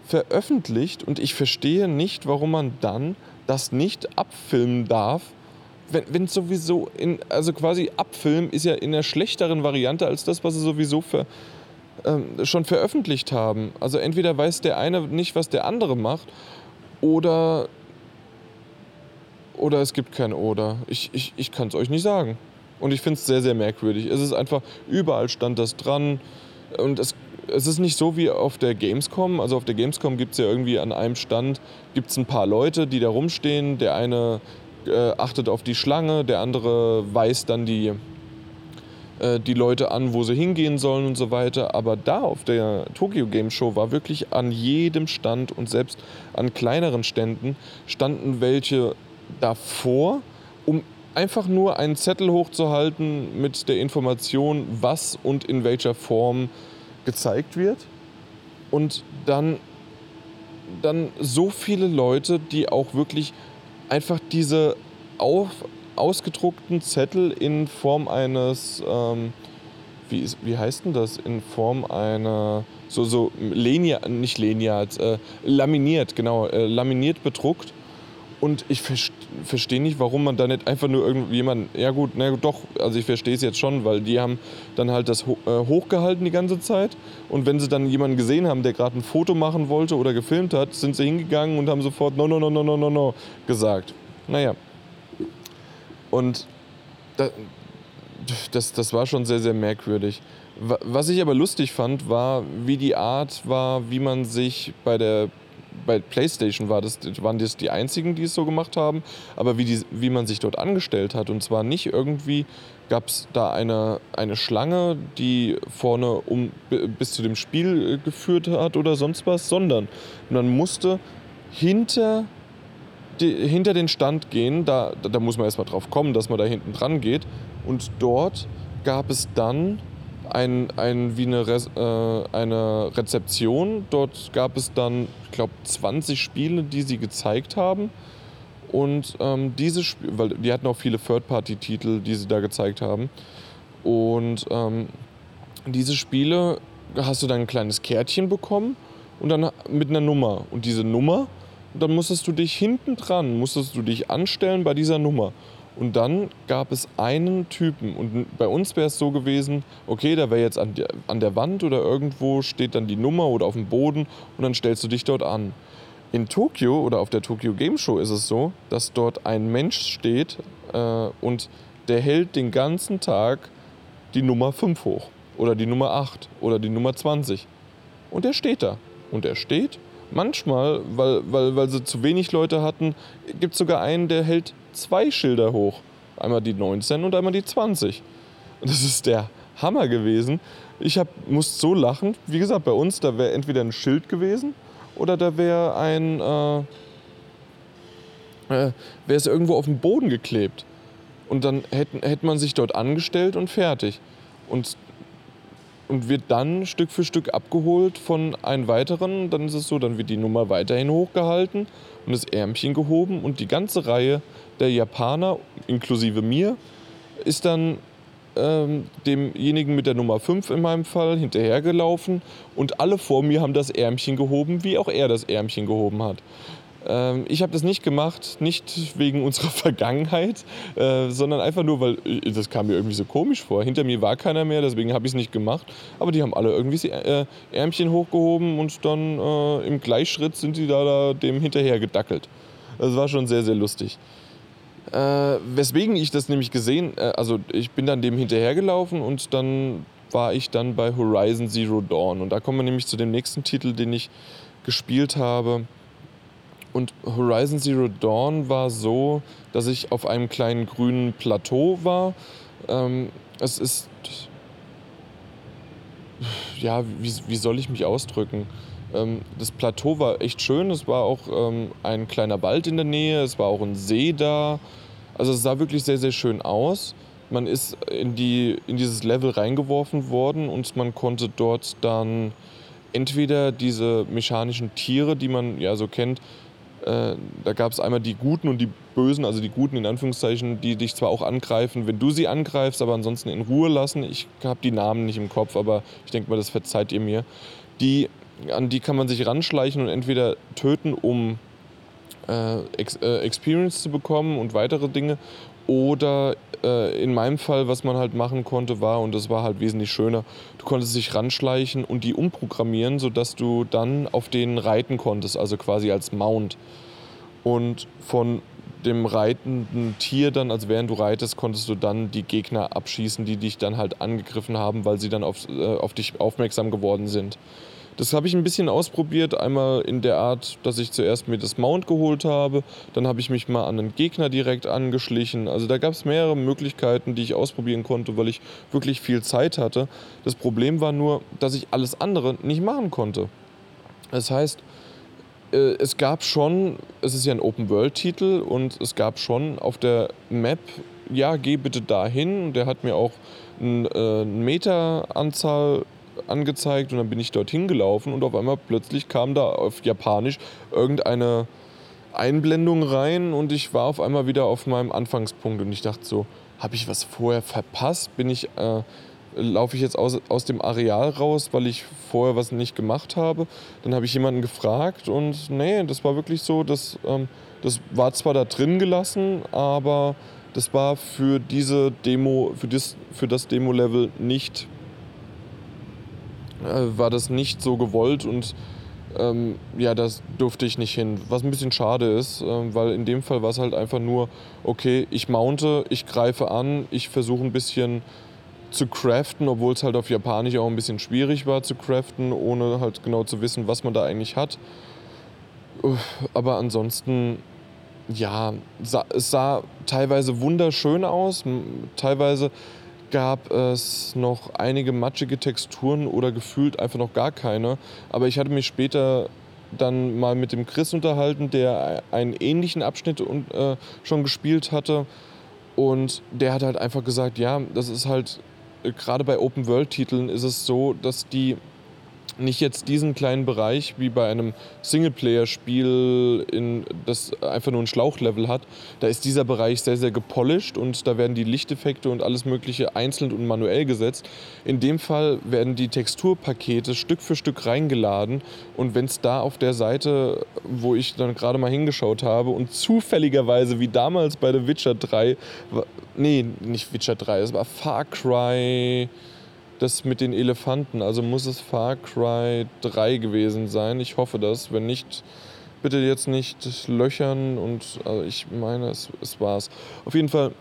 veröffentlicht und ich verstehe nicht, warum man dann das nicht abfilmen darf wenn es sowieso in, also quasi abfilmen ist ja in einer schlechteren Variante als das, was sie sowieso für, ähm, schon veröffentlicht haben. Also entweder weiß der eine nicht, was der andere macht, oder oder es gibt kein Oder. Ich, ich, ich kann es euch nicht sagen. Und ich finde es sehr, sehr merkwürdig. Es ist einfach, überall stand das dran. Und es, es ist nicht so wie auf der Gamescom. Also auf der Gamescom gibt es ja irgendwie an einem Stand gibt's ein paar Leute, die da rumstehen. Der eine äh, achtet auf die Schlange, der andere weist dann die, äh, die Leute an, wo sie hingehen sollen und so weiter. Aber da auf der Tokyo Game Show war wirklich an jedem Stand und selbst an kleineren Ständen standen welche davor, um einfach nur einen Zettel hochzuhalten mit der Information, was und in welcher Form gezeigt wird. Und dann, dann so viele Leute, die auch wirklich einfach diese auf, ausgedruckten Zettel in Form eines, ähm, wie, wie heißt denn das, in Form einer, so, so Lenia, nicht Leniat, äh, laminiert, genau, äh, laminiert bedruckt. Und ich verstehe nicht, warum man da nicht einfach nur irgendjemand, ja gut, na doch, also ich verstehe es jetzt schon, weil die haben dann halt das äh, hochgehalten die ganze Zeit. Und wenn sie dann jemanden gesehen haben, der gerade ein Foto machen wollte oder gefilmt hat, sind sie hingegangen und haben sofort no, no, no, no, no, no, no gesagt. Naja. Und da, das, das war schon sehr, sehr merkwürdig. Was ich aber lustig fand, war, wie die Art war, wie man sich bei der bei PlayStation war das, waren das die einzigen, die es so gemacht haben, aber wie, die, wie man sich dort angestellt hat. Und zwar nicht irgendwie gab es da eine, eine Schlange, die vorne um, bis zu dem Spiel äh, geführt hat oder sonst was, sondern man musste hinter, die, hinter den Stand gehen. Da, da muss man erstmal drauf kommen, dass man da hinten dran geht. Und dort gab es dann ein, ein, wie eine, Re äh, eine Rezeption. Dort gab es dann, ich glaube, 20 Spiele, die sie gezeigt haben. Und ähm, diese Spiele, weil die hatten auch viele Third-Party-Titel, die sie da gezeigt haben. Und ähm, diese Spiele hast du dann ein kleines Kärtchen bekommen und dann mit einer Nummer. Und diese Nummer, dann musstest du dich hinten dran, musstest du dich anstellen bei dieser Nummer. Und dann gab es einen Typen. Und bei uns wäre es so gewesen, okay, da wäre jetzt an der, an der Wand oder irgendwo steht dann die Nummer oder auf dem Boden und dann stellst du dich dort an. In Tokio oder auf der Tokyo Game Show ist es so, dass dort ein Mensch steht äh, und der hält den ganzen Tag die Nummer 5 hoch oder die Nummer 8 oder die Nummer 20. Und der steht da. Und er steht manchmal, weil, weil, weil sie zu wenig Leute hatten, gibt es sogar einen, der hält zwei Schilder hoch. Einmal die 19 und einmal die 20. Und das ist der Hammer gewesen. Ich hab, musste so lachen. Wie gesagt, bei uns, da wäre entweder ein Schild gewesen oder da wäre ein. Äh, äh, wäre es irgendwo auf dem Boden geklebt. Und dann hätte hätt man sich dort angestellt und fertig. Und, und wird dann Stück für Stück abgeholt von einem weiteren. Dann ist es so, dann wird die Nummer weiterhin hochgehalten und das Ärmchen gehoben. Und die ganze Reihe der Japaner, inklusive mir, ist dann ähm, demjenigen mit der Nummer 5 in meinem Fall hinterhergelaufen und alle vor mir haben das Ärmchen gehoben, wie auch er das Ärmchen gehoben hat. Ähm, ich habe das nicht gemacht, nicht wegen unserer Vergangenheit, äh, sondern einfach nur, weil äh, das kam mir irgendwie so komisch vor. Hinter mir war keiner mehr, deswegen habe ich es nicht gemacht. Aber die haben alle irgendwie äh, Ärmchen hochgehoben und dann äh, im Gleichschritt sind sie da, da dem hinterher gedackelt. Das war schon sehr, sehr lustig. Äh, weswegen ich das nämlich gesehen, äh, also ich bin dann dem hinterhergelaufen und dann war ich dann bei Horizon Zero Dawn. Und da kommen wir nämlich zu dem nächsten Titel, den ich gespielt habe. Und Horizon Zero Dawn war so, dass ich auf einem kleinen grünen Plateau war. Ähm, es ist. Ja, wie, wie soll ich mich ausdrücken? Ähm, das Plateau war echt schön. Es war auch ähm, ein kleiner Wald in der Nähe. Es war auch ein See da. Also es sah wirklich sehr, sehr schön aus. Man ist in, die, in dieses Level reingeworfen worden und man konnte dort dann entweder diese mechanischen Tiere, die man ja so kennt, äh, da gab es einmal die Guten und die Bösen, also die Guten in Anführungszeichen, die dich zwar auch angreifen, wenn du sie angreifst, aber ansonsten in Ruhe lassen. Ich habe die Namen nicht im Kopf, aber ich denke mal, das verzeiht ihr mir. Die, an die kann man sich ranschleichen und entweder töten, um Ex äh, Experience zu bekommen und weitere Dinge. Oder äh, in meinem Fall, was man halt machen konnte, war, und das war halt wesentlich schöner, du konntest dich ranschleichen und die umprogrammieren, sodass du dann auf denen reiten konntest, also quasi als Mount. Und von dem reitenden Tier dann, also während du reitest, konntest du dann die Gegner abschießen, die dich dann halt angegriffen haben, weil sie dann auf, äh, auf dich aufmerksam geworden sind. Das habe ich ein bisschen ausprobiert. Einmal in der Art, dass ich zuerst mir das Mount geholt habe. Dann habe ich mich mal an einen Gegner direkt angeschlichen. Also da gab es mehrere Möglichkeiten, die ich ausprobieren konnte, weil ich wirklich viel Zeit hatte. Das Problem war nur, dass ich alles andere nicht machen konnte. Das heißt, äh, es gab schon, es ist ja ein Open-World-Titel und es gab schon auf der Map, ja, geh bitte dahin. Der hat mir auch eine äh, Meteranzahl angezeigt und dann bin ich dorthin gelaufen und auf einmal plötzlich kam da auf Japanisch irgendeine Einblendung rein und ich war auf einmal wieder auf meinem Anfangspunkt und ich dachte so, habe ich was vorher verpasst? Bin ich, äh, laufe ich jetzt aus, aus dem Areal raus, weil ich vorher was nicht gemacht habe? Dann habe ich jemanden gefragt und nee, das war wirklich so, dass ähm, das war zwar da drin gelassen, aber das war für diese Demo, für das, für das Demo-Level nicht äh, war das nicht so gewollt und ähm, ja, das durfte ich nicht hin. Was ein bisschen schade ist, äh, weil in dem Fall war es halt einfach nur, okay, ich mounte, ich greife an, ich versuche ein bisschen zu craften, obwohl es halt auf Japanisch auch ein bisschen schwierig war zu craften, ohne halt genau zu wissen, was man da eigentlich hat. Aber ansonsten, ja, es sah teilweise wunderschön aus, teilweise gab es noch einige matschige Texturen oder gefühlt einfach noch gar keine. Aber ich hatte mich später dann mal mit dem Chris unterhalten, der einen ähnlichen Abschnitt äh, schon gespielt hatte. Und der hat halt einfach gesagt, ja, das ist halt, äh, gerade bei Open-World-Titeln ist es so, dass die nicht jetzt diesen kleinen Bereich wie bei einem Singleplayer-Spiel, das einfach nur ein Schlauchlevel hat. Da ist dieser Bereich sehr, sehr gepolished und da werden die Lichteffekte und alles Mögliche einzeln und manuell gesetzt. In dem Fall werden die Texturpakete Stück für Stück reingeladen und wenn es da auf der Seite, wo ich dann gerade mal hingeschaut habe und zufälligerweise wie damals bei The Witcher 3, nee, nicht Witcher 3, es war Far Cry das mit den Elefanten. Also muss es Far Cry 3 gewesen sein. Ich hoffe das. Wenn nicht, bitte jetzt nicht löchern. Und also ich meine, es, es war's. Auf jeden Fall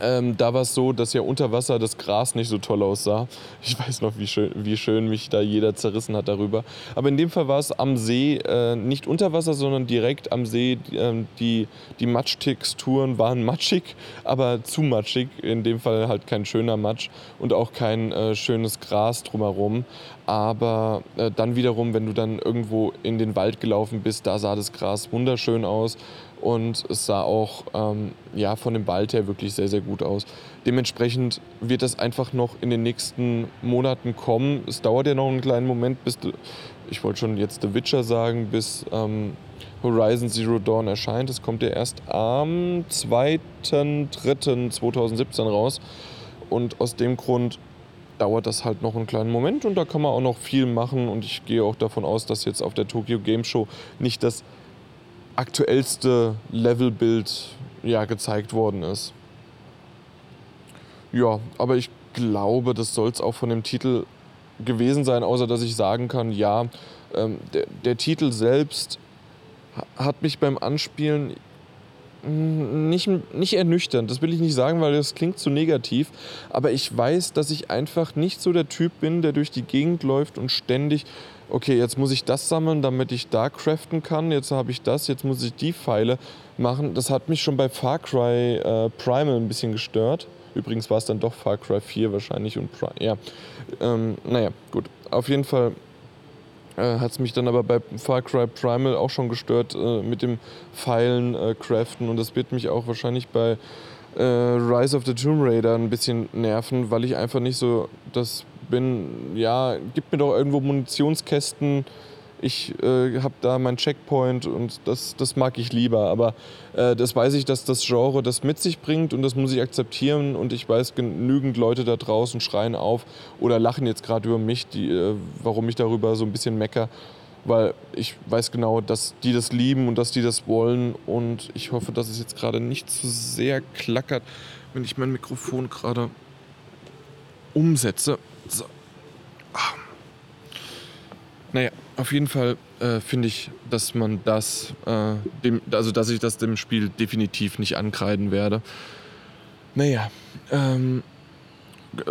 Ähm, da war es so, dass ja unter Wasser das Gras nicht so toll aussah. Ich weiß noch, wie schön, wie schön mich da jeder zerrissen hat darüber. Aber in dem Fall war es am See, äh, nicht unter Wasser, sondern direkt am See. Äh, die die Matschtexturen waren matschig, aber zu matschig. In dem Fall halt kein schöner Matsch und auch kein äh, schönes Gras drumherum. Aber äh, dann wiederum, wenn du dann irgendwo in den Wald gelaufen bist, da sah das Gras wunderschön aus und es sah auch ähm, ja, von dem Wald her wirklich sehr, sehr gut aus. Dementsprechend wird das einfach noch in den nächsten Monaten kommen. Es dauert ja noch einen kleinen Moment, bis, ich wollte schon jetzt The Witcher sagen, bis ähm, Horizon Zero Dawn erscheint. Es kommt ja erst am 2.3.2017 raus. Und aus dem Grund dauert das halt noch einen kleinen Moment und da kann man auch noch viel machen und ich gehe auch davon aus, dass jetzt auf der Tokyo Game Show nicht das aktuellste Levelbild ja, gezeigt worden ist. Ja, aber ich glaube, das soll es auch von dem Titel gewesen sein, außer dass ich sagen kann, ja, ähm, der, der Titel selbst hat mich beim Anspielen nicht, nicht ernüchternd. Das will ich nicht sagen, weil das klingt zu negativ. Aber ich weiß, dass ich einfach nicht so der Typ bin, der durch die Gegend läuft und ständig okay, jetzt muss ich das sammeln, damit ich da craften kann, jetzt habe ich das, jetzt muss ich die Pfeile machen. Das hat mich schon bei Far Cry äh, Primal ein bisschen gestört. Übrigens war es dann doch Far Cry 4 wahrscheinlich und Pri ja. Ähm, naja, gut. Auf jeden Fall äh, hat es mich dann aber bei Far Cry Primal auch schon gestört äh, mit dem Pfeilen äh, craften und das wird mich auch wahrscheinlich bei äh, Rise of the Tomb Raider ein bisschen nerven, weil ich einfach nicht so das bin, ja, gib mir doch irgendwo Munitionskästen. Ich äh, habe da meinen Checkpoint und das, das mag ich lieber. Aber äh, das weiß ich, dass das Genre das mit sich bringt und das muss ich akzeptieren. Und ich weiß, genügend Leute da draußen schreien auf oder lachen jetzt gerade über mich, die, äh, warum ich darüber so ein bisschen mecker. Weil ich weiß genau, dass die das lieben und dass die das wollen. Und ich hoffe, dass es jetzt gerade nicht zu sehr klackert, wenn ich mein Mikrofon gerade umsetze. So. Ah. Naja, auf jeden Fall äh, finde ich, dass man das, äh, dem, also dass ich das dem Spiel definitiv nicht ankreiden werde. Naja, ähm, äh,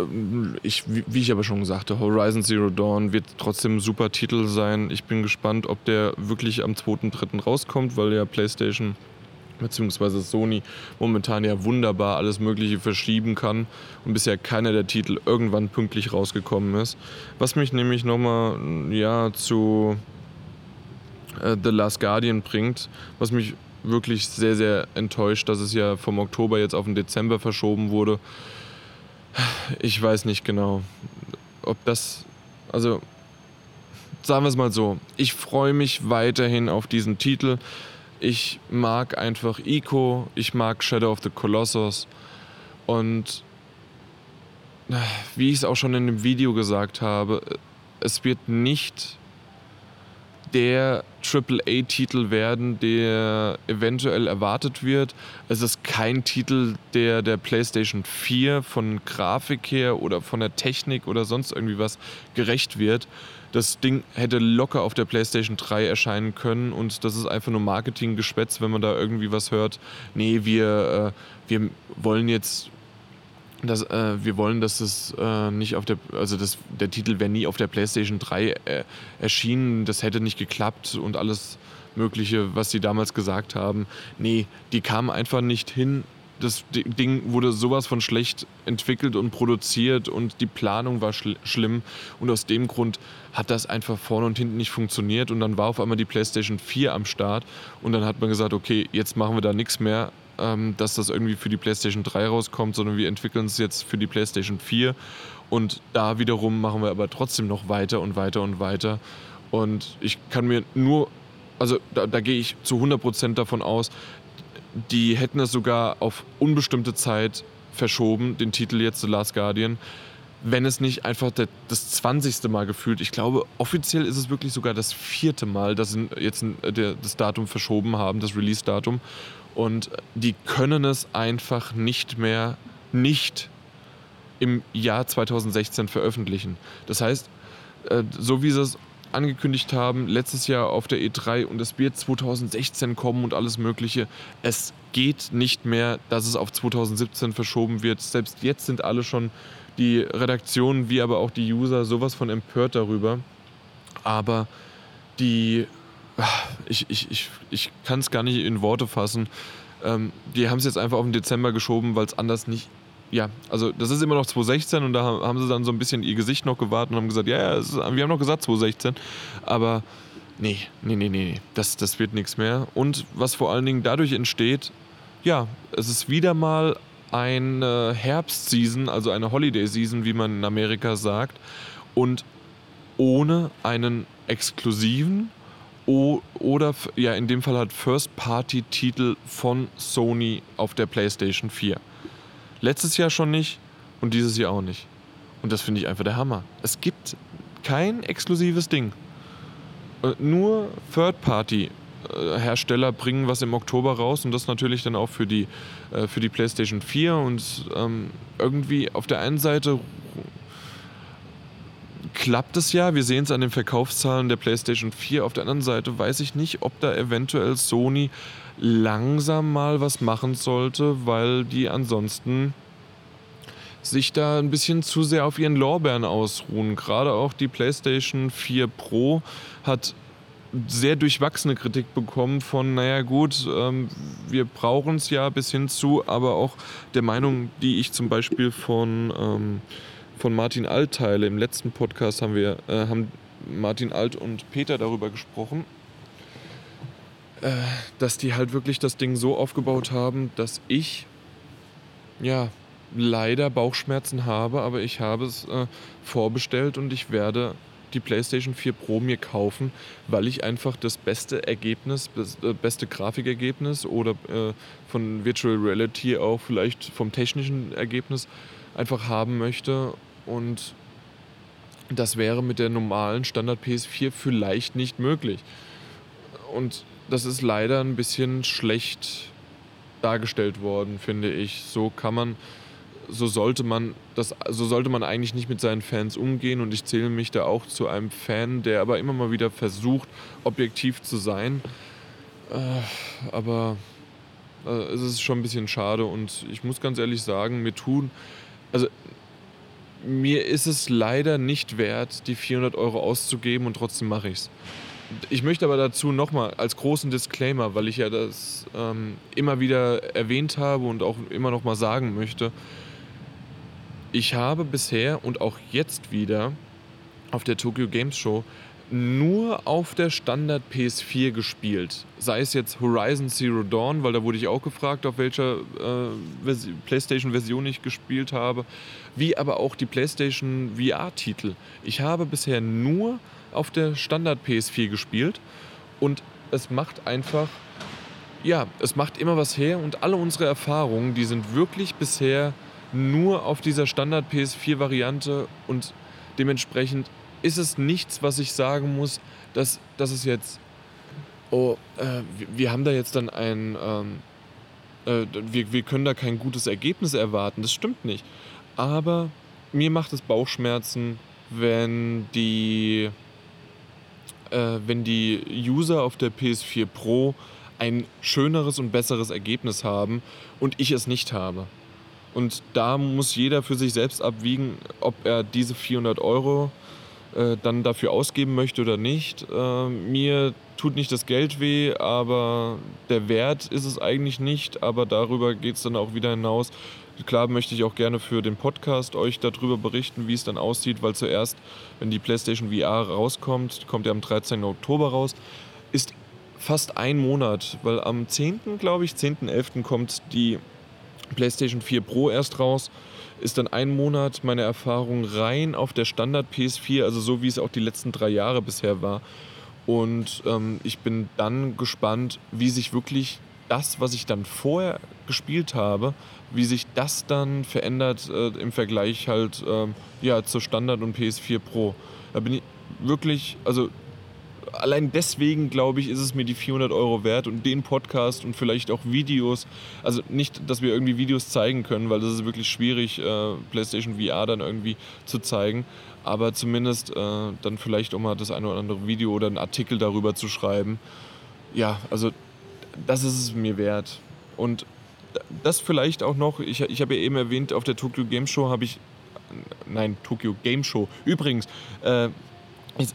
ich, wie ich aber schon sagte, Horizon Zero Dawn wird trotzdem ein super Titel sein. Ich bin gespannt, ob der wirklich am 2.3. rauskommt, weil ja PlayStation beziehungsweise Sony momentan ja wunderbar alles Mögliche verschieben kann und bisher keiner der Titel irgendwann pünktlich rausgekommen ist. Was mich nämlich nochmal ja, zu äh, The Last Guardian bringt, was mich wirklich sehr, sehr enttäuscht, dass es ja vom Oktober jetzt auf den Dezember verschoben wurde. Ich weiß nicht genau, ob das, also sagen wir es mal so, ich freue mich weiterhin auf diesen Titel. Ich mag einfach Ico, ich mag Shadow of the Colossus und wie ich es auch schon in dem Video gesagt habe, es wird nicht der AAA-Titel werden, der eventuell erwartet wird. Es ist kein Titel, der der PlayStation 4 von Grafik her oder von der Technik oder sonst irgendwie was gerecht wird. Das Ding hätte locker auf der PlayStation 3 erscheinen können und das ist einfach nur Marketinggespätz, wenn man da irgendwie was hört. Nee, wir, äh, wir wollen jetzt das, äh, wir wollen, dass es äh, nicht auf der, also das, der Titel wäre nie auf der PlayStation 3 äh, erschienen, das hätte nicht geklappt und alles Mögliche, was sie damals gesagt haben. Nee, die kamen einfach nicht hin. Das Ding wurde sowas von schlecht entwickelt und produziert und die Planung war schl schlimm und aus dem Grund hat das einfach vorne und hinten nicht funktioniert und dann war auf einmal die PlayStation 4 am Start und dann hat man gesagt, okay, jetzt machen wir da nichts mehr, ähm, dass das irgendwie für die PlayStation 3 rauskommt, sondern wir entwickeln es jetzt für die PlayStation 4. Und da wiederum machen wir aber trotzdem noch weiter und weiter und weiter. Und ich kann mir nur, also da, da gehe ich zu 100% davon aus, die hätten es sogar auf unbestimmte Zeit verschoben, den Titel jetzt The Last Guardian, wenn es nicht einfach das 20. Mal gefühlt, ich glaube, offiziell ist es wirklich sogar das vierte Mal, dass sie jetzt das Datum verschoben haben, das Release-Datum. Und die können es einfach nicht mehr nicht im Jahr 2016 veröffentlichen. Das heißt, äh, so wie sie es angekündigt haben, letztes Jahr auf der E3 und es wird 2016 kommen und alles Mögliche. Es geht nicht mehr, dass es auf 2017 verschoben wird. Selbst jetzt sind alle schon die Redaktionen wie aber auch die User sowas von empört darüber. Aber die, ich, ich, ich, ich kann es gar nicht in Worte fassen. Ähm, die haben es jetzt einfach auf den Dezember geschoben, weil es anders nicht ja, also das ist immer noch 2016 und da haben sie dann so ein bisschen ihr Gesicht noch gewartet und haben gesagt, ja, ja, ist, wir haben noch gesagt 2016, aber nee, nee, nee, nee, das, das wird nichts mehr. Und was vor allen Dingen dadurch entsteht, ja, es ist wieder mal eine Herbstseason, also eine Holiday-Season, wie man in Amerika sagt, und ohne einen exklusiven oder ja, in dem Fall halt First-Party-Titel von Sony auf der PlayStation 4. Letztes Jahr schon nicht und dieses Jahr auch nicht. Und das finde ich einfach der Hammer. Es gibt kein exklusives Ding. Äh, nur Third-Party-Hersteller bringen was im Oktober raus und das natürlich dann auch für die, äh, für die PlayStation 4. Und ähm, irgendwie auf der einen Seite klappt es ja. Wir sehen es an den Verkaufszahlen der PlayStation 4. Auf der anderen Seite weiß ich nicht, ob da eventuell Sony langsam mal was machen sollte, weil die ansonsten sich da ein bisschen zu sehr auf ihren Lorbeeren ausruhen. Gerade auch die PlayStation 4 Pro hat sehr durchwachsene Kritik bekommen von, naja gut, ähm, wir brauchen es ja bis hin zu, aber auch der Meinung, die ich zum Beispiel von, ähm, von Martin Alt teile. Im letzten Podcast haben wir äh, haben Martin Alt und Peter darüber gesprochen, äh, dass die halt wirklich das Ding so aufgebaut haben, dass ich ja leider Bauchschmerzen habe, aber ich habe es äh, vorbestellt und ich werde die PlayStation 4 Pro mir kaufen, weil ich einfach das beste Ergebnis, das äh, beste Grafikergebnis oder äh, von Virtual Reality auch vielleicht vom technischen Ergebnis einfach haben möchte und das wäre mit der normalen Standard PS4 vielleicht nicht möglich. Und das ist leider ein bisschen schlecht dargestellt worden, finde ich. So kann man, so sollte man das, so sollte man eigentlich nicht mit seinen Fans umgehen und ich zähle mich da auch zu einem Fan, der aber immer mal wieder versucht, objektiv zu sein. Äh, aber äh, es ist schon ein bisschen schade und ich muss ganz ehrlich sagen, mir tun, also mir ist es leider nicht wert, die 400 Euro auszugeben und trotzdem mache ich es. Ich möchte aber dazu nochmal als großen Disclaimer, weil ich ja das ähm, immer wieder erwähnt habe und auch immer noch mal sagen möchte, ich habe bisher und auch jetzt wieder auf der Tokyo Games Show nur auf der Standard PS4 gespielt. Sei es jetzt Horizon Zero Dawn, weil da wurde ich auch gefragt, auf welcher äh, PlayStation-Version ich gespielt habe, wie aber auch die PlayStation VR-Titel. Ich habe bisher nur auf der Standard PS4 gespielt und es macht einfach, ja, es macht immer was her und alle unsere Erfahrungen, die sind wirklich bisher nur auf dieser Standard PS4-Variante und dementsprechend ist es nichts, was ich sagen muss, dass, dass es jetzt, oh, äh, wir, haben da jetzt dann ein, ähm, äh, wir, wir können da kein gutes Ergebnis erwarten. Das stimmt nicht. Aber mir macht es Bauchschmerzen, wenn die, äh, wenn die User auf der PS4 Pro ein schöneres und besseres Ergebnis haben und ich es nicht habe. Und da muss jeder für sich selbst abwiegen, ob er diese 400 Euro äh, dann dafür ausgeben möchte oder nicht. Äh, mir tut nicht das Geld weh, aber der Wert ist es eigentlich nicht. Aber darüber geht es dann auch wieder hinaus. Klar möchte ich auch gerne für den Podcast euch darüber berichten, wie es dann aussieht, weil zuerst, wenn die PlayStation VR rauskommt, kommt ja am 13. Oktober raus, ist fast ein Monat, weil am 10. glaube ich, 10.11. kommt die PlayStation 4 Pro erst raus ist dann ein Monat meine Erfahrung rein auf der Standard PS4, also so wie es auch die letzten drei Jahre bisher war. Und ähm, ich bin dann gespannt, wie sich wirklich das, was ich dann vorher gespielt habe, wie sich das dann verändert äh, im Vergleich halt äh, ja, zur Standard und PS4 Pro. Da bin ich wirklich, also allein deswegen, glaube ich, ist es mir die 400 Euro wert und den Podcast und vielleicht auch Videos. Also nicht, dass wir irgendwie Videos zeigen können, weil das ist wirklich schwierig, äh, PlayStation VR dann irgendwie zu zeigen. Aber zumindest äh, dann vielleicht auch mal das eine oder andere Video oder einen Artikel darüber zu schreiben. Ja, also das ist es mir wert. Und das vielleicht auch noch, ich, ich habe ja eben erwähnt, auf der Tokyo Game Show habe ich, nein, Tokyo Game Show, übrigens, äh,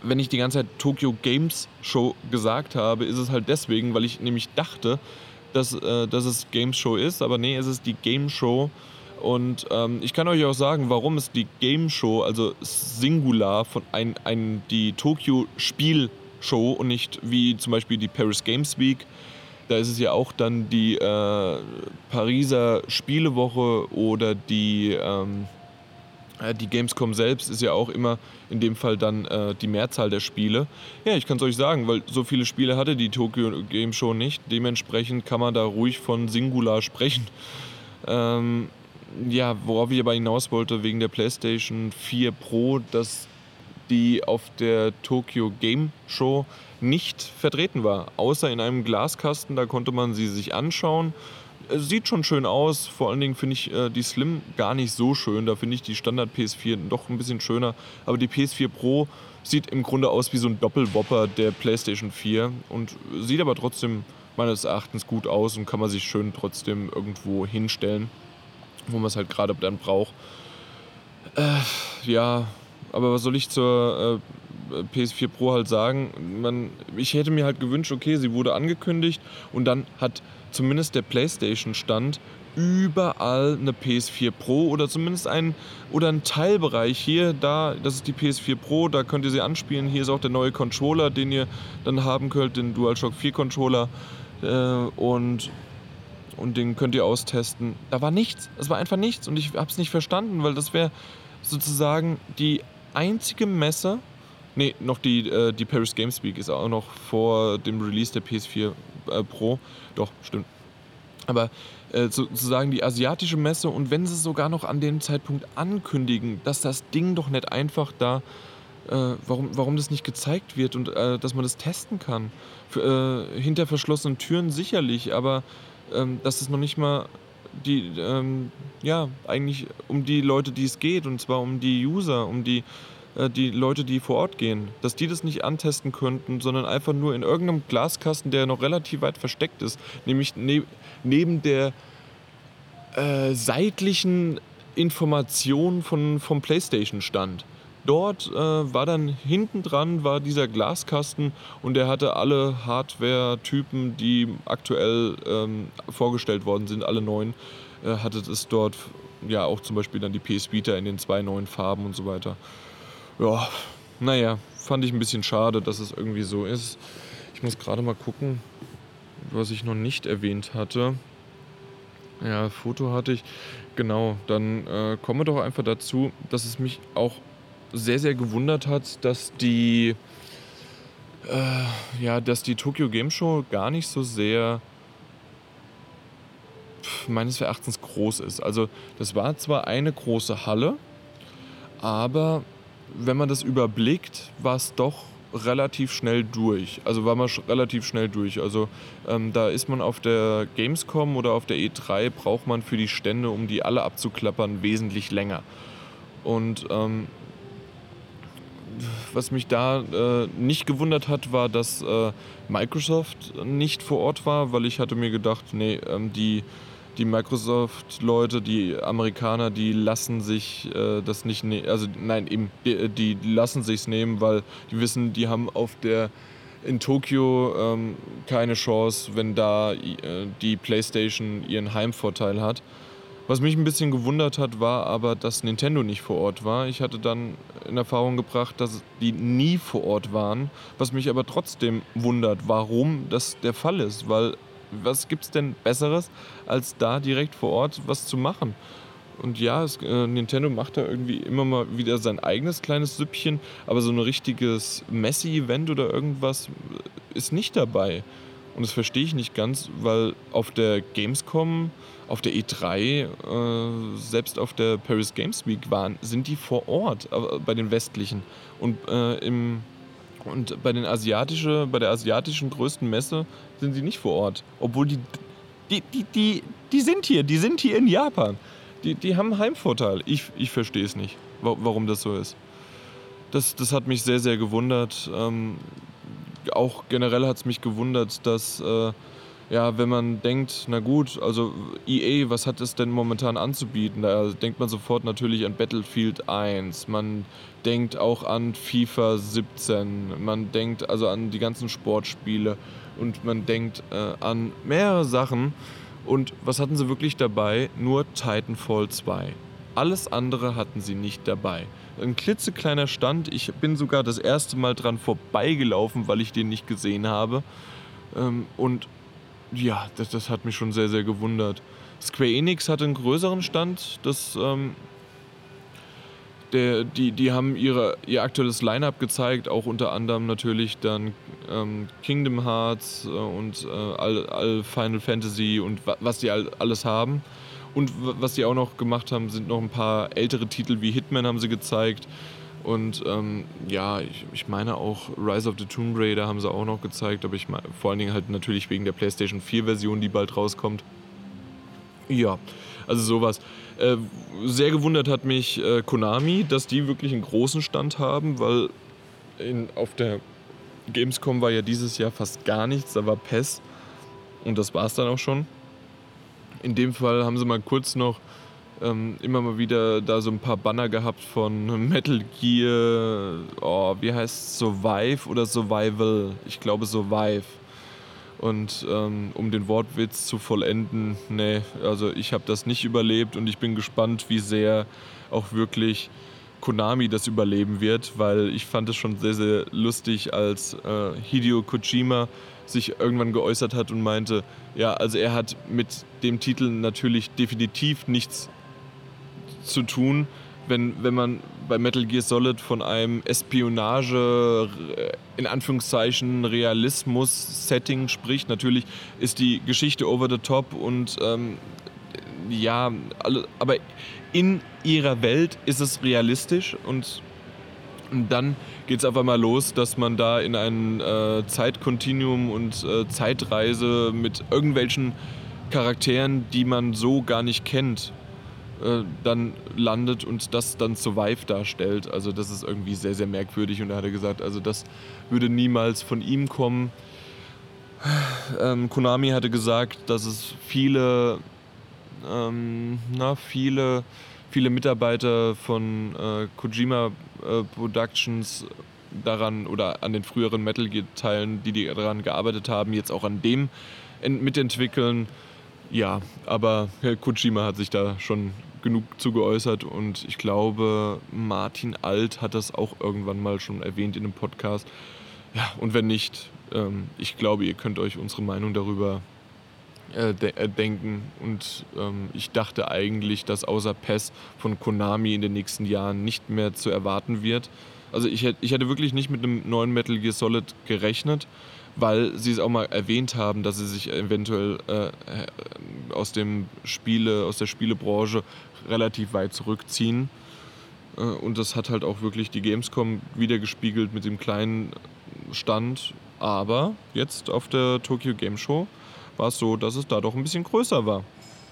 wenn ich die ganze Zeit Tokyo Games Show gesagt habe, ist es halt deswegen, weil ich nämlich dachte, dass, äh, dass es Games Show ist, aber nee, es ist die Game Show. Und ähm, ich kann euch auch sagen, warum es die Game Show, also Singular, von ein, ein, die Tokyo Spiel Show und nicht wie zum Beispiel die Paris Games Week. Da ist es ja auch dann die äh, Pariser Spielewoche oder die ähm, äh, die Gamescom selbst ist ja auch immer in dem Fall dann äh, die Mehrzahl der Spiele. Ja, ich kann es euch sagen, weil so viele Spiele hatte die Tokyo Game Show nicht. Dementsprechend kann man da ruhig von Singular sprechen. Ähm, ja, worauf ich aber hinaus wollte, wegen der PlayStation 4 Pro, dass die auf der Tokyo Game Show nicht vertreten war. Außer in einem Glaskasten, da konnte man sie sich anschauen sieht schon schön aus. Vor allen Dingen finde ich äh, die Slim gar nicht so schön. Da finde ich die Standard PS4 doch ein bisschen schöner. Aber die PS4 Pro sieht im Grunde aus wie so ein Doppelwopper der PlayStation 4 und sieht aber trotzdem meines Erachtens gut aus und kann man sich schön trotzdem irgendwo hinstellen, wo man es halt gerade dann braucht. Äh, ja, aber was soll ich zur äh, PS4 Pro halt sagen? Man, ich hätte mir halt gewünscht, okay, sie wurde angekündigt und dann hat zumindest der PlayStation-Stand überall eine PS4 Pro oder zumindest ein oder ein Teilbereich hier, da, das ist die PS4 Pro, da könnt ihr sie anspielen. Hier ist auch der neue Controller, den ihr dann haben könnt, den DualShock 4 Controller äh, und und den könnt ihr austesten. Da war nichts, es war einfach nichts und ich habe es nicht verstanden, weil das wäre sozusagen die einzige Messe, nee, noch die, äh, die Paris Games Week ist auch noch vor dem Release der PS4 äh, Pro. Doch, stimmt. Aber äh, sozusagen die asiatische Messe und wenn sie sogar noch an dem Zeitpunkt ankündigen, dass das Ding doch nicht einfach da, äh, warum, warum das nicht gezeigt wird und äh, dass man das testen kann. Für, äh, hinter verschlossenen Türen sicherlich, aber ähm, dass es noch nicht mal die, ähm, ja, eigentlich um die Leute, die es geht, und zwar um die User, um die die Leute, die vor Ort gehen, dass die das nicht antesten könnten, sondern einfach nur in irgendeinem Glaskasten, der noch relativ weit versteckt ist, nämlich ne neben der äh, seitlichen Information von, vom PlayStation-Stand. Dort äh, war dann hinten dran war dieser Glaskasten und der hatte alle Hardware-Typen, die aktuell ähm, vorgestellt worden sind, alle neuen, äh, hatte es dort ja auch zum Beispiel dann die PS Vita in den zwei neuen Farben und so weiter ja, naja, fand ich ein bisschen schade, dass es irgendwie so ist. Ich muss gerade mal gucken, was ich noch nicht erwähnt hatte. Ja, Foto hatte ich. Genau, dann äh, komme doch einfach dazu, dass es mich auch sehr, sehr gewundert hat, dass die, äh, ja, dass die Tokyo Game Show gar nicht so sehr meines Erachtens groß ist. Also das war zwar eine große Halle, aber wenn man das überblickt, war es doch relativ schnell durch. Also war man relativ schnell durch. Also ähm, da ist man auf der Gamescom oder auf der E3 braucht man für die Stände, um die alle abzuklappern, wesentlich länger. Und ähm, was mich da äh, nicht gewundert hat, war, dass äh, Microsoft nicht vor Ort war, weil ich hatte mir gedacht, nee, ähm, die die Microsoft-Leute, die Amerikaner, die lassen sich äh, das nicht nehmen. Also nein, eben, die, die lassen sich's nehmen, weil die wissen, die haben auf der in Tokio ähm, keine Chance, wenn da äh, die PlayStation ihren Heimvorteil hat. Was mich ein bisschen gewundert hat, war aber, dass Nintendo nicht vor Ort war. Ich hatte dann in Erfahrung gebracht, dass die nie vor Ort waren, was mich aber trotzdem wundert, warum das der Fall ist, weil was gibt es denn Besseres, als da direkt vor Ort was zu machen? Und ja, es, äh, Nintendo macht da irgendwie immer mal wieder sein eigenes kleines Süppchen, aber so ein richtiges Messi-Event oder irgendwas ist nicht dabei. Und das verstehe ich nicht ganz, weil auf der Gamescom, auf der E3, äh, selbst auf der Paris Games Week waren, sind die vor Ort äh, bei den westlichen. Und äh, im Und bei, den bei der asiatischen größten Messe sind sie nicht vor Ort. Obwohl die, die, die, die, die sind hier, die sind hier in Japan. Die, die haben Heimvorteil. Ich, ich verstehe es nicht, warum das so ist. Das, das hat mich sehr, sehr gewundert. Ähm, auch generell hat es mich gewundert, dass, äh, ja, wenn man denkt, na gut, also EA, was hat es denn momentan anzubieten? Da denkt man sofort natürlich an Battlefield 1, man denkt auch an FIFA 17, man denkt also an die ganzen Sportspiele und man denkt äh, an mehrere Sachen. Und was hatten sie wirklich dabei? Nur Titanfall 2. Alles andere hatten sie nicht dabei. Ein klitzekleiner Stand. Ich bin sogar das erste Mal dran vorbeigelaufen, weil ich den nicht gesehen habe. Ähm, und ja, das, das hat mich schon sehr, sehr gewundert. Square Enix hatte einen größeren Stand. Das, ähm, der, die, die haben ihre, ihr aktuelles Line-up gezeigt, auch unter anderem natürlich dann ähm, Kingdom Hearts äh, und äh, all, all, Final Fantasy und was die all, alles haben. Und was sie auch noch gemacht haben, sind noch ein paar ältere Titel wie Hitman haben sie gezeigt. Und ähm, ja, ich, ich, meine auch Rise of the Tomb Raider haben sie auch noch gezeigt, aber ich meine vor allen Dingen halt natürlich wegen der PlayStation 4 Version, die bald rauskommt. Ja, also sowas. Äh, sehr gewundert hat mich äh, Konami, dass die wirklich einen großen Stand haben, weil in, auf der Gamescom war ja dieses Jahr fast gar nichts, da war PES und das war es dann auch schon. In dem Fall haben sie mal kurz noch ähm, immer mal wieder da so ein paar Banner gehabt von Metal Gear, oh, wie heißt Survive oder Survival? Ich glaube Survive. Und ähm, um den Wortwitz zu vollenden, nee, also ich habe das nicht überlebt und ich bin gespannt, wie sehr auch wirklich Konami das überleben wird, weil ich fand es schon sehr, sehr lustig, als äh, Hideo Kojima sich irgendwann geäußert hat und meinte, ja, also er hat mit dem Titel natürlich definitiv nichts zu tun, wenn, wenn man bei Metal Gear Solid von einem Espionage, in Anführungszeichen, Realismus-Setting spricht. Natürlich ist die Geschichte over the top und ähm, ja, aber in ihrer Welt ist es realistisch und dann geht es auf einmal los, dass man da in ein äh, Zeitkontinuum und äh, Zeitreise mit irgendwelchen Charakteren, die man so gar nicht kennt, äh, dann landet und das dann Survive darstellt. Also das ist irgendwie sehr, sehr merkwürdig und er hatte gesagt, also das würde niemals von ihm kommen. Ähm, Konami hatte gesagt, dass es viele, ähm, na, viele viele Mitarbeiter von äh, Kojima äh, Productions daran oder an den früheren Metal Gear Teilen, die, die daran gearbeitet haben, jetzt auch an dem mitentwickeln. Ja, aber Herr Kojima hat sich da schon genug zu geäußert und ich glaube, Martin Alt hat das auch irgendwann mal schon erwähnt in einem Podcast. Ja, und wenn nicht, ähm, ich glaube, ihr könnt euch unsere Meinung darüber äh, de äh, denken. Und ähm, ich dachte eigentlich, dass außer PES von Konami in den nächsten Jahren nicht mehr zu erwarten wird. Also ich, ich hätte wirklich nicht mit einem neuen Metal Gear Solid gerechnet, weil sie es auch mal erwähnt haben, dass sie sich eventuell äh, aus, dem Spiele, aus der Spielebranche relativ weit zurückziehen. Äh, und das hat halt auch wirklich die Gamescom wiedergespiegelt mit dem kleinen Stand. Aber jetzt auf der Tokyo Game Show war es so, dass es da doch ein bisschen größer war.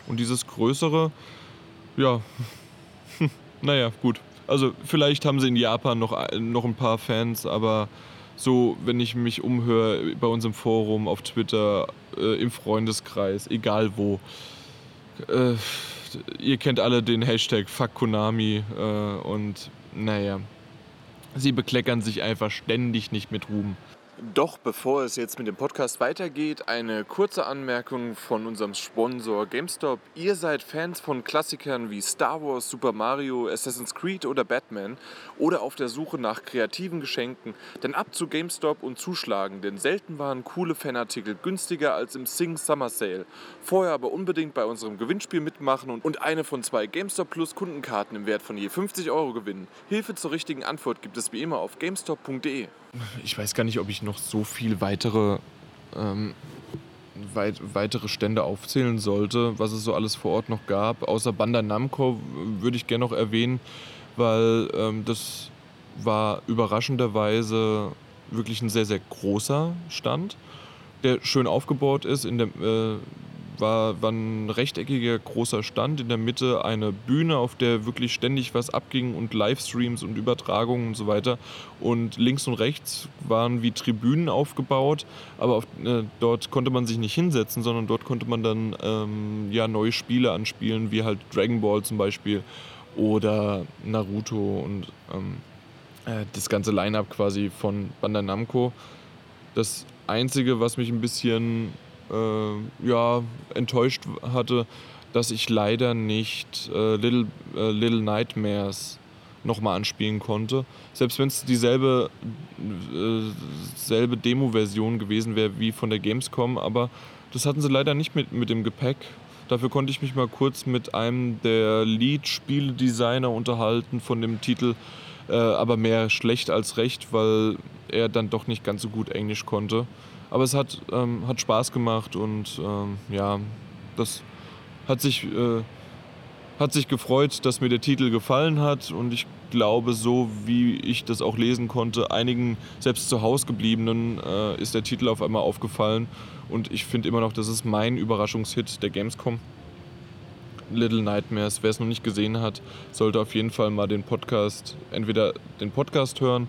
Und dieses größere, ja, naja, gut. Also vielleicht haben sie in Japan noch, noch ein paar Fans, aber so, wenn ich mich umhöre bei uns im Forum, auf Twitter, äh, im Freundeskreis, egal wo, äh, ihr kennt alle den Hashtag Fuck Konami äh, und naja, sie bekleckern sich einfach ständig nicht mit Ruhm. Doch bevor es jetzt mit dem Podcast weitergeht, eine kurze Anmerkung von unserem Sponsor GameStop. Ihr seid Fans von Klassikern wie Star Wars, Super Mario, Assassin's Creed oder Batman oder auf der Suche nach kreativen Geschenken, dann ab zu GameStop und zuschlagen, denn selten waren coole Fanartikel günstiger als im Sing Summer Sale. Vorher aber unbedingt bei unserem Gewinnspiel mitmachen und eine von zwei GameStop Plus Kundenkarten im Wert von je 50 Euro gewinnen. Hilfe zur richtigen Antwort gibt es wie immer auf GameStop.de. Ich weiß gar nicht, ob ich noch so viel weitere, ähm, weit, weitere Stände aufzählen sollte, was es so alles vor Ort noch gab. Außer Banda Namco würde ich gerne noch erwähnen, weil ähm, das war überraschenderweise wirklich ein sehr, sehr großer Stand, der schön aufgebaut ist. In der, äh, war, war ein rechteckiger großer Stand, in der Mitte eine Bühne, auf der wirklich ständig was abging und Livestreams und Übertragungen und so weiter. Und links und rechts waren wie Tribünen aufgebaut, aber auf, äh, dort konnte man sich nicht hinsetzen, sondern dort konnte man dann ähm, ja, neue Spiele anspielen, wie halt Dragon Ball zum Beispiel oder Naruto und ähm, äh, das ganze Line-up quasi von Bandai Namco. Das Einzige, was mich ein bisschen äh, ja, enttäuscht hatte, dass ich leider nicht äh, Little, äh, Little Nightmares nochmal anspielen konnte. Selbst wenn es dieselbe äh, selbe Demo-Version gewesen wäre wie von der Gamescom, aber das hatten sie leider nicht mit, mit dem Gepäck. Dafür konnte ich mich mal kurz mit einem der Lead-Spieledesigner unterhalten von dem Titel, äh, aber mehr schlecht als recht, weil er dann doch nicht ganz so gut Englisch konnte. Aber es hat, ähm, hat Spaß gemacht und ähm, ja, das hat sich, äh, hat sich gefreut, dass mir der Titel gefallen hat und ich glaube, so wie ich das auch lesen konnte, einigen selbst zu Hause gebliebenen äh, ist der Titel auf einmal aufgefallen und ich finde immer noch, das ist mein Überraschungshit der Gamescom. Little Nightmares. Wer es noch nicht gesehen hat, sollte auf jeden Fall mal den Podcast, entweder den Podcast hören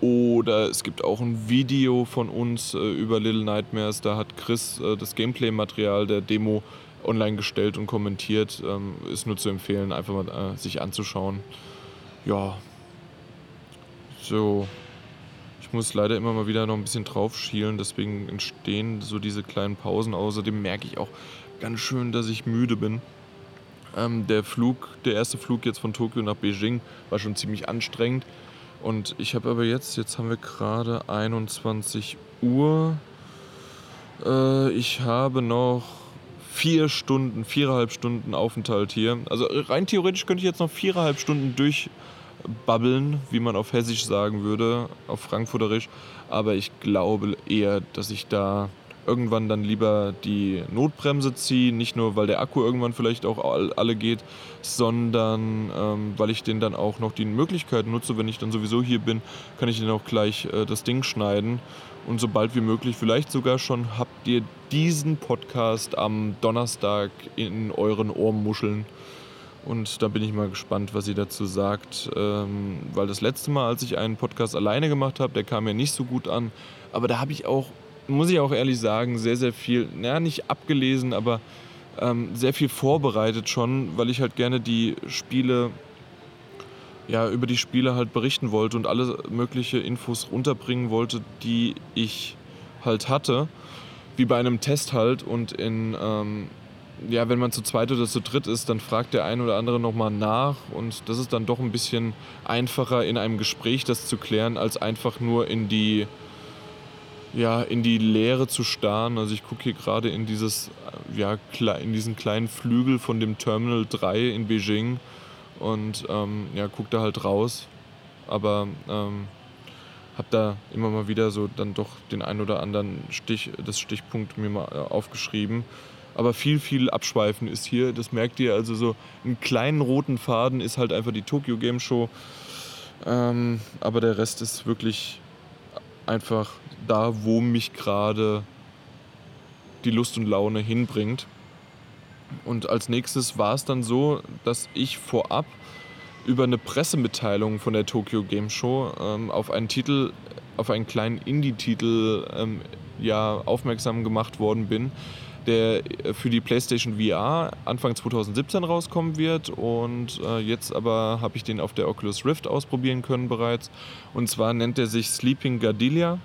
oder es gibt auch ein Video von uns äh, über Little Nightmares. Da hat Chris äh, das Gameplay-Material der Demo online gestellt und kommentiert. Ähm, ist nur zu empfehlen, einfach mal äh, sich anzuschauen. Ja. So. Ich muss leider immer mal wieder noch ein bisschen drauf schielen, deswegen entstehen so diese kleinen Pausen. Außerdem merke ich auch ganz schön, dass ich müde bin. Ähm, der Flug, der erste Flug jetzt von Tokio nach Beijing war schon ziemlich anstrengend. Und ich habe aber jetzt, jetzt haben wir gerade 21 Uhr. Äh, ich habe noch vier Stunden, viereinhalb Stunden Aufenthalt hier. Also rein theoretisch könnte ich jetzt noch viereinhalb Stunden durchbabbeln, wie man auf Hessisch sagen würde, auf Frankfurterisch. Aber ich glaube eher, dass ich da irgendwann dann lieber die Notbremse ziehen, nicht nur weil der Akku irgendwann vielleicht auch alle geht, sondern ähm, weil ich den dann auch noch die Möglichkeit nutze, wenn ich dann sowieso hier bin, kann ich den auch gleich äh, das Ding schneiden und sobald wie möglich, vielleicht sogar schon, habt ihr diesen Podcast am Donnerstag in euren Ohrmuscheln. Und da bin ich mal gespannt, was sie dazu sagt. Ähm, weil das letzte Mal, als ich einen Podcast alleine gemacht habe, der kam mir nicht so gut an. Aber da habe ich auch muss ich auch ehrlich sagen, sehr, sehr viel, naja, nicht abgelesen, aber ähm, sehr viel vorbereitet schon, weil ich halt gerne die Spiele, ja, über die Spiele halt berichten wollte und alle mögliche Infos runterbringen wollte, die ich halt hatte, wie bei einem Test halt und in, ähm, ja, wenn man zu zweit oder zu dritt ist, dann fragt der ein oder andere nochmal nach und das ist dann doch ein bisschen einfacher in einem Gespräch das zu klären, als einfach nur in die ja, in die Leere zu starren. Also ich gucke hier gerade in dieses, ja, in diesen kleinen Flügel von dem Terminal 3 in Beijing und ähm, ja, gucke da halt raus. Aber ähm, habe da immer mal wieder so dann doch den ein oder anderen Stich, das Stichpunkt mir mal äh, aufgeschrieben. Aber viel, viel Abschweifen ist hier. Das merkt ihr. Also so einen kleinen roten Faden ist halt einfach die Tokyo Game Show. Ähm, aber der Rest ist wirklich einfach da, wo mich gerade die Lust und Laune hinbringt. Und als nächstes war es dann so, dass ich vorab über eine Pressemitteilung von der Tokyo Game Show ähm, auf einen Titel, auf einen kleinen Indie-Titel ähm, ja, aufmerksam gemacht worden bin, der äh, für die PlayStation VR Anfang 2017 rauskommen wird. Und äh, jetzt aber habe ich den auf der Oculus Rift ausprobieren können bereits. Und zwar nennt er sich Sleeping Gardilia.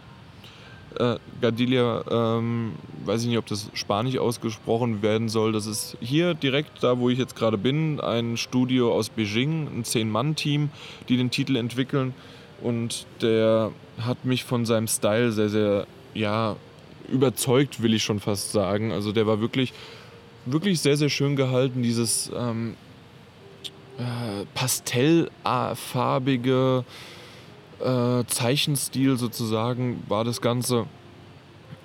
Äh, Gardilia, ähm, weiß ich nicht, ob das Spanisch ausgesprochen werden soll. Das ist hier direkt da, wo ich jetzt gerade bin, ein Studio aus Beijing, ein Zehn-Mann-Team, die den Titel entwickeln. Und der hat mich von seinem Style sehr, sehr, ja, überzeugt, will ich schon fast sagen. Also der war wirklich, wirklich sehr, sehr schön gehalten. Dieses ähm, äh, pastellfarbige äh, Zeichenstil sozusagen war das Ganze.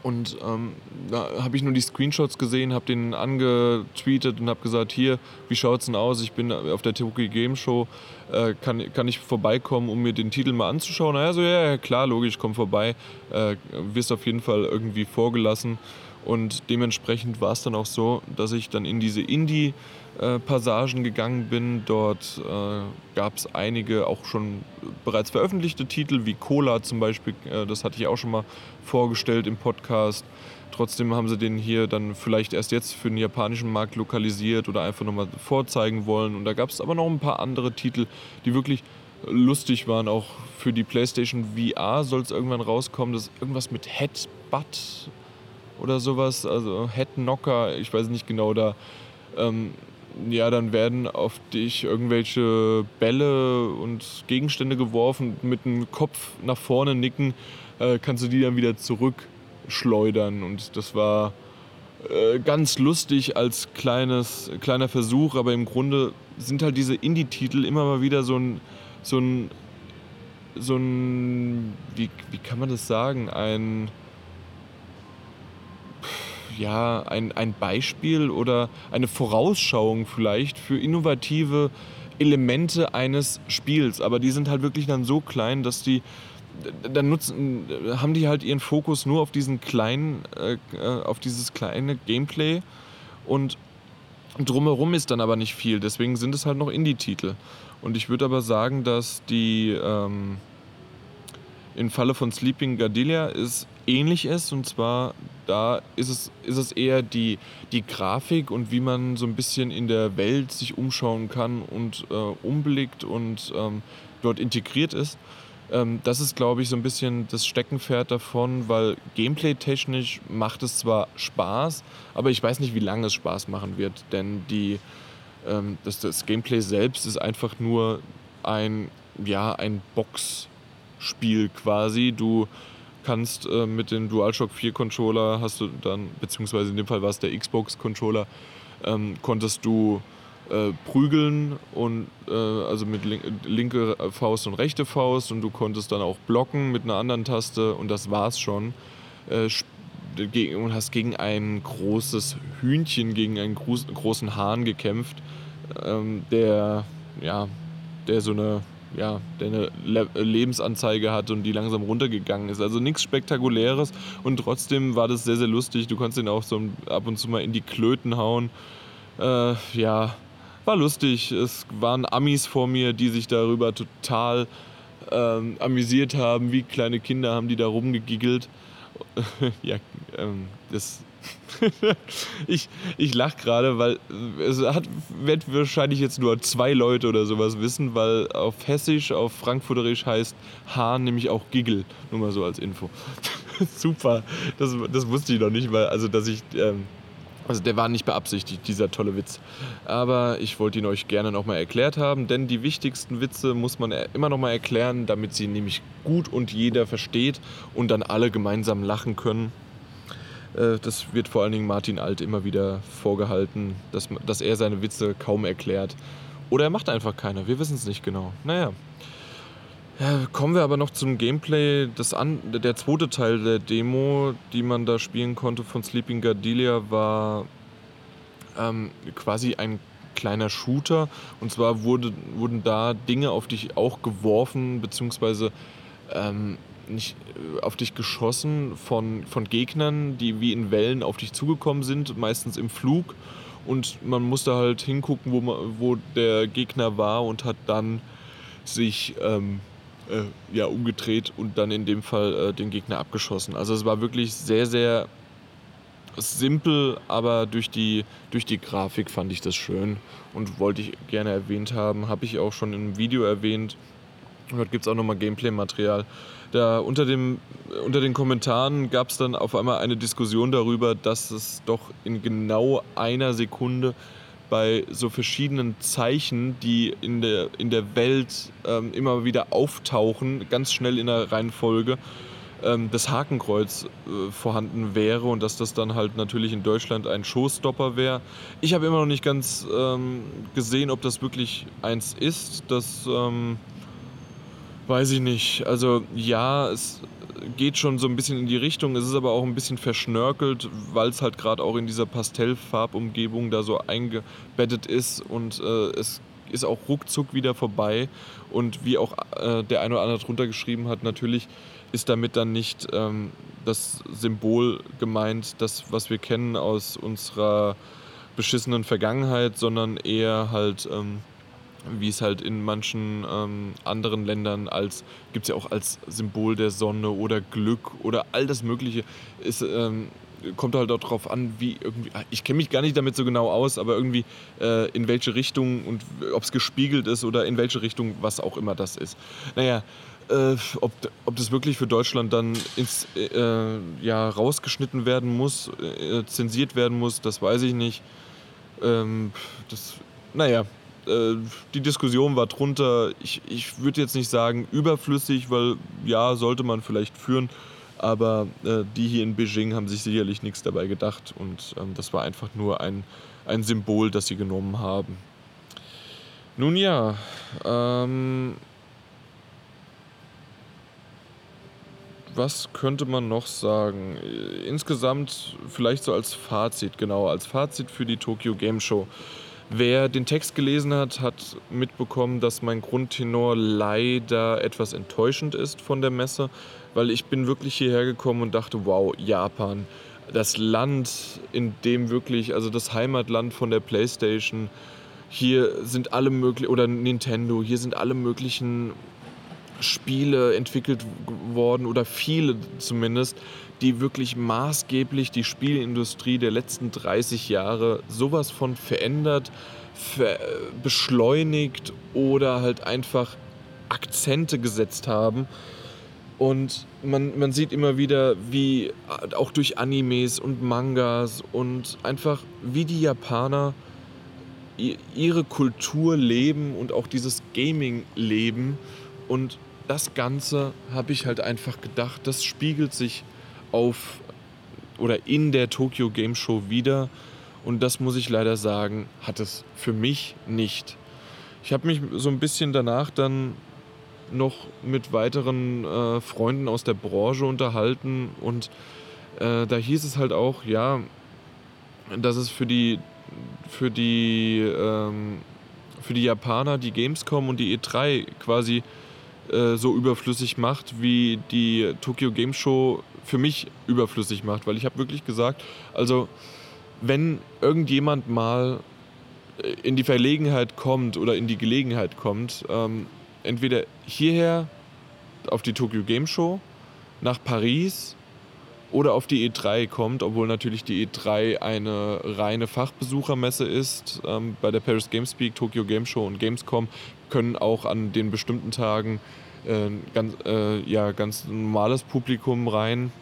Und ähm, da habe ich nur die Screenshots gesehen, habe den angetweetet und habe gesagt, hier, wie schaut es denn aus? Ich bin auf der Tokyo Game Show, äh, kann, kann ich vorbeikommen, um mir den Titel mal anzuschauen? Na, so, ja, klar, logisch, komm vorbei. Äh, wirst auf jeden Fall irgendwie vorgelassen. Und dementsprechend war es dann auch so, dass ich dann in diese Indie- Passagen gegangen bin. Dort äh, gab es einige auch schon bereits veröffentlichte Titel, wie Cola zum Beispiel. Äh, das hatte ich auch schon mal vorgestellt im Podcast. Trotzdem haben sie den hier dann vielleicht erst jetzt für den japanischen Markt lokalisiert oder einfach nochmal vorzeigen wollen. Und da gab es aber noch ein paar andere Titel, die wirklich lustig waren. Auch für die PlayStation VR soll es irgendwann rauskommen. Das ist irgendwas mit Headbutt oder sowas. Also Headknocker, ich weiß nicht genau. Da ähm, ja, dann werden auf dich irgendwelche Bälle und Gegenstände geworfen, mit dem Kopf nach vorne nicken, äh, kannst du die dann wieder zurückschleudern. Und das war äh, ganz lustig als kleines, kleiner Versuch, aber im Grunde sind halt diese Indie-Titel immer mal wieder so ein, so ein, so ein, wie, wie kann man das sagen, ein ja, ein, ein Beispiel oder eine Vorausschauung vielleicht für innovative Elemente eines Spiels. Aber die sind halt wirklich dann so klein, dass die dann nutzen, haben die halt ihren Fokus nur auf diesen kleinen, äh, auf dieses kleine Gameplay und drumherum ist dann aber nicht viel. Deswegen sind es halt noch Indie-Titel. Und ich würde aber sagen, dass die ähm, im Falle von Sleeping Gardelia ist ähnlich ist. Und zwar da ist es, ist es eher die, die Grafik und wie man so ein bisschen in der Welt sich umschauen kann und äh, umblickt und ähm, dort integriert ist. Ähm, das ist, glaube ich, so ein bisschen das Steckenpferd davon, weil gameplay-technisch macht es zwar Spaß, aber ich weiß nicht, wie lange es Spaß machen wird, denn die, ähm, das, das Gameplay selbst ist einfach nur ein, ja, ein Boxspiel quasi. Du kannst äh, mit dem DualShock 4 Controller hast du dann, beziehungsweise in dem Fall war es der Xbox Controller, ähm, konntest du äh, prügeln und äh, also mit link linke Faust und rechte Faust und du konntest dann auch blocken mit einer anderen Taste und das war's schon. Äh, und hast gegen ein großes Hühnchen, gegen einen großen Hahn gekämpft, ähm, der ja, der so eine ja, der eine Le Lebensanzeige hat und die langsam runtergegangen ist. Also nichts Spektakuläres und trotzdem war das sehr, sehr lustig. Du konntest ihn auch so ab und zu mal in die Klöten hauen. Äh, ja, war lustig. Es waren Amis vor mir, die sich darüber total ähm, amüsiert haben. Wie kleine Kinder haben die da rumgegiggelt. ja, ähm, das ich ich lache gerade, weil es hat, wird wahrscheinlich jetzt nur zwei Leute oder sowas wissen, weil auf Hessisch, auf Frankfurterisch heißt Hahn nämlich auch Giggle. Nur mal so als Info. Super, das, das wusste ich noch nicht, weil, also dass ich. Ähm, also der war nicht beabsichtigt, dieser tolle Witz. Aber ich wollte ihn euch gerne nochmal erklärt haben, denn die wichtigsten Witze muss man immer nochmal erklären, damit sie nämlich gut und jeder versteht und dann alle gemeinsam lachen können. Äh, das wird vor allen Dingen Martin Alt immer wieder vorgehalten, dass, dass er seine Witze kaum erklärt. Oder er macht einfach keine, wir wissen es nicht genau. Naja. Ja, kommen wir aber noch zum Gameplay. Das an, der zweite Teil der Demo, die man da spielen konnte von Sleeping Gardelia, war ähm, quasi ein kleiner Shooter. Und zwar wurde, wurden da Dinge auf dich auch geworfen, beziehungsweise ähm, nicht äh, auf dich geschossen von, von Gegnern, die wie in Wellen auf dich zugekommen sind, meistens im Flug. Und man musste halt hingucken, wo, man, wo der Gegner war und hat dann sich ähm, äh, ja, umgedreht und dann in dem Fall äh, den Gegner abgeschossen. Also es war wirklich sehr, sehr simpel, aber durch die, durch die Grafik fand ich das schön und wollte ich gerne erwähnt haben. Habe ich auch schon im Video erwähnt. Und dort gibt es auch nochmal Gameplay-Material. Da unter, dem, unter den Kommentaren gab es dann auf einmal eine Diskussion darüber, dass es doch in genau einer Sekunde bei so verschiedenen Zeichen, die in der, in der Welt ähm, immer wieder auftauchen, ganz schnell in der Reihenfolge, ähm, das Hakenkreuz äh, vorhanden wäre und dass das dann halt natürlich in Deutschland ein Showstopper wäre. Ich habe immer noch nicht ganz ähm, gesehen, ob das wirklich eins ist. Das ähm, Weiß ich nicht. Also ja, es geht schon so ein bisschen in die Richtung. Es ist aber auch ein bisschen verschnörkelt, weil es halt gerade auch in dieser Pastellfarbumgebung da so eingebettet ist und äh, es ist auch ruckzuck wieder vorbei. Und wie auch äh, der eine oder andere drunter geschrieben hat, natürlich ist damit dann nicht ähm, das Symbol gemeint, das, was wir kennen aus unserer beschissenen Vergangenheit, sondern eher halt. Ähm, wie es halt in manchen ähm, anderen Ländern als, gibt es ja auch als Symbol der Sonne oder Glück oder all das Mögliche, ist, ähm, kommt halt auch darauf an, wie irgendwie, ich kenne mich gar nicht damit so genau aus, aber irgendwie äh, in welche Richtung und ob es gespiegelt ist oder in welche Richtung, was auch immer das ist. Naja, äh, ob, ob das wirklich für Deutschland dann ins, äh, ja, rausgeschnitten werden muss, äh, zensiert werden muss, das weiß ich nicht. Ähm, das, naja, äh, die Diskussion war drunter. Ich, ich würde jetzt nicht sagen überflüssig, weil ja, sollte man vielleicht führen. Aber äh, die hier in Beijing haben sich sicherlich nichts dabei gedacht. Und ähm, das war einfach nur ein, ein Symbol, das sie genommen haben. Nun ja, ähm, was könnte man noch sagen? Insgesamt vielleicht so als Fazit, genau, als Fazit für die Tokyo Game Show. Wer den Text gelesen hat, hat mitbekommen, dass mein Grundtenor leider etwas enttäuschend ist von der Messe, weil ich bin wirklich hierher gekommen und dachte, wow, Japan, das Land, in dem wirklich, also das Heimatland von der PlayStation, hier sind alle möglichen, oder Nintendo, hier sind alle möglichen Spiele entwickelt worden oder viele zumindest, die wirklich maßgeblich die Spielindustrie der letzten 30 Jahre sowas von verändert, ver beschleunigt oder halt einfach Akzente gesetzt haben. Und man, man sieht immer wieder, wie auch durch Animes und Mangas und einfach wie die Japaner ihre Kultur leben und auch dieses Gaming leben. Und das Ganze habe ich halt einfach gedacht, das spiegelt sich auf oder in der Tokyo Game Show wieder. Und das muss ich leider sagen, hat es für mich nicht. Ich habe mich so ein bisschen danach dann noch mit weiteren äh, Freunden aus der Branche unterhalten und äh, da hieß es halt auch, ja, dass es für die für die ähm, für die Japaner die Gamescom und die E3 quasi äh, so überflüssig macht, wie die Tokyo Game Show für mich überflüssig macht. Weil ich habe wirklich gesagt, also wenn irgendjemand mal äh, in die Verlegenheit kommt oder in die Gelegenheit kommt, ähm, entweder hierher auf die Tokyo Game Show, nach Paris oder auf die E3 kommt, obwohl natürlich die E3 eine reine Fachbesuchermesse ist. Ähm, bei der Paris Games Speak, Tokyo Game Show und Gamescom können auch an den bestimmten Tagen äh, ganz, äh, ja, ganz normales Publikum rein.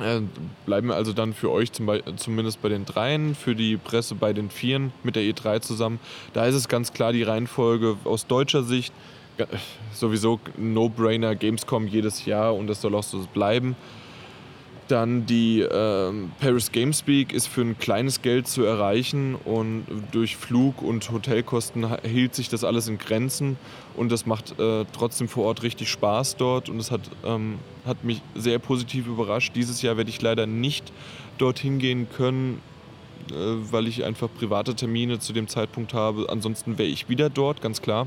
Äh, bleiben also dann für euch zum zumindest bei den Dreien, für die Presse bei den Vieren mit der E3 zusammen. Da ist es ganz klar die Reihenfolge aus deutscher Sicht. Sowieso No-Brainer Gamescom jedes Jahr und das soll auch so bleiben. Dann die äh, Paris Gamespeak ist für ein kleines Geld zu erreichen und durch Flug- und Hotelkosten hielt sich das alles in Grenzen und das macht äh, trotzdem vor Ort richtig Spaß dort und es hat, ähm, hat mich sehr positiv überrascht. Dieses Jahr werde ich leider nicht dorthin gehen können, äh, weil ich einfach private Termine zu dem Zeitpunkt habe. Ansonsten wäre ich wieder dort, ganz klar.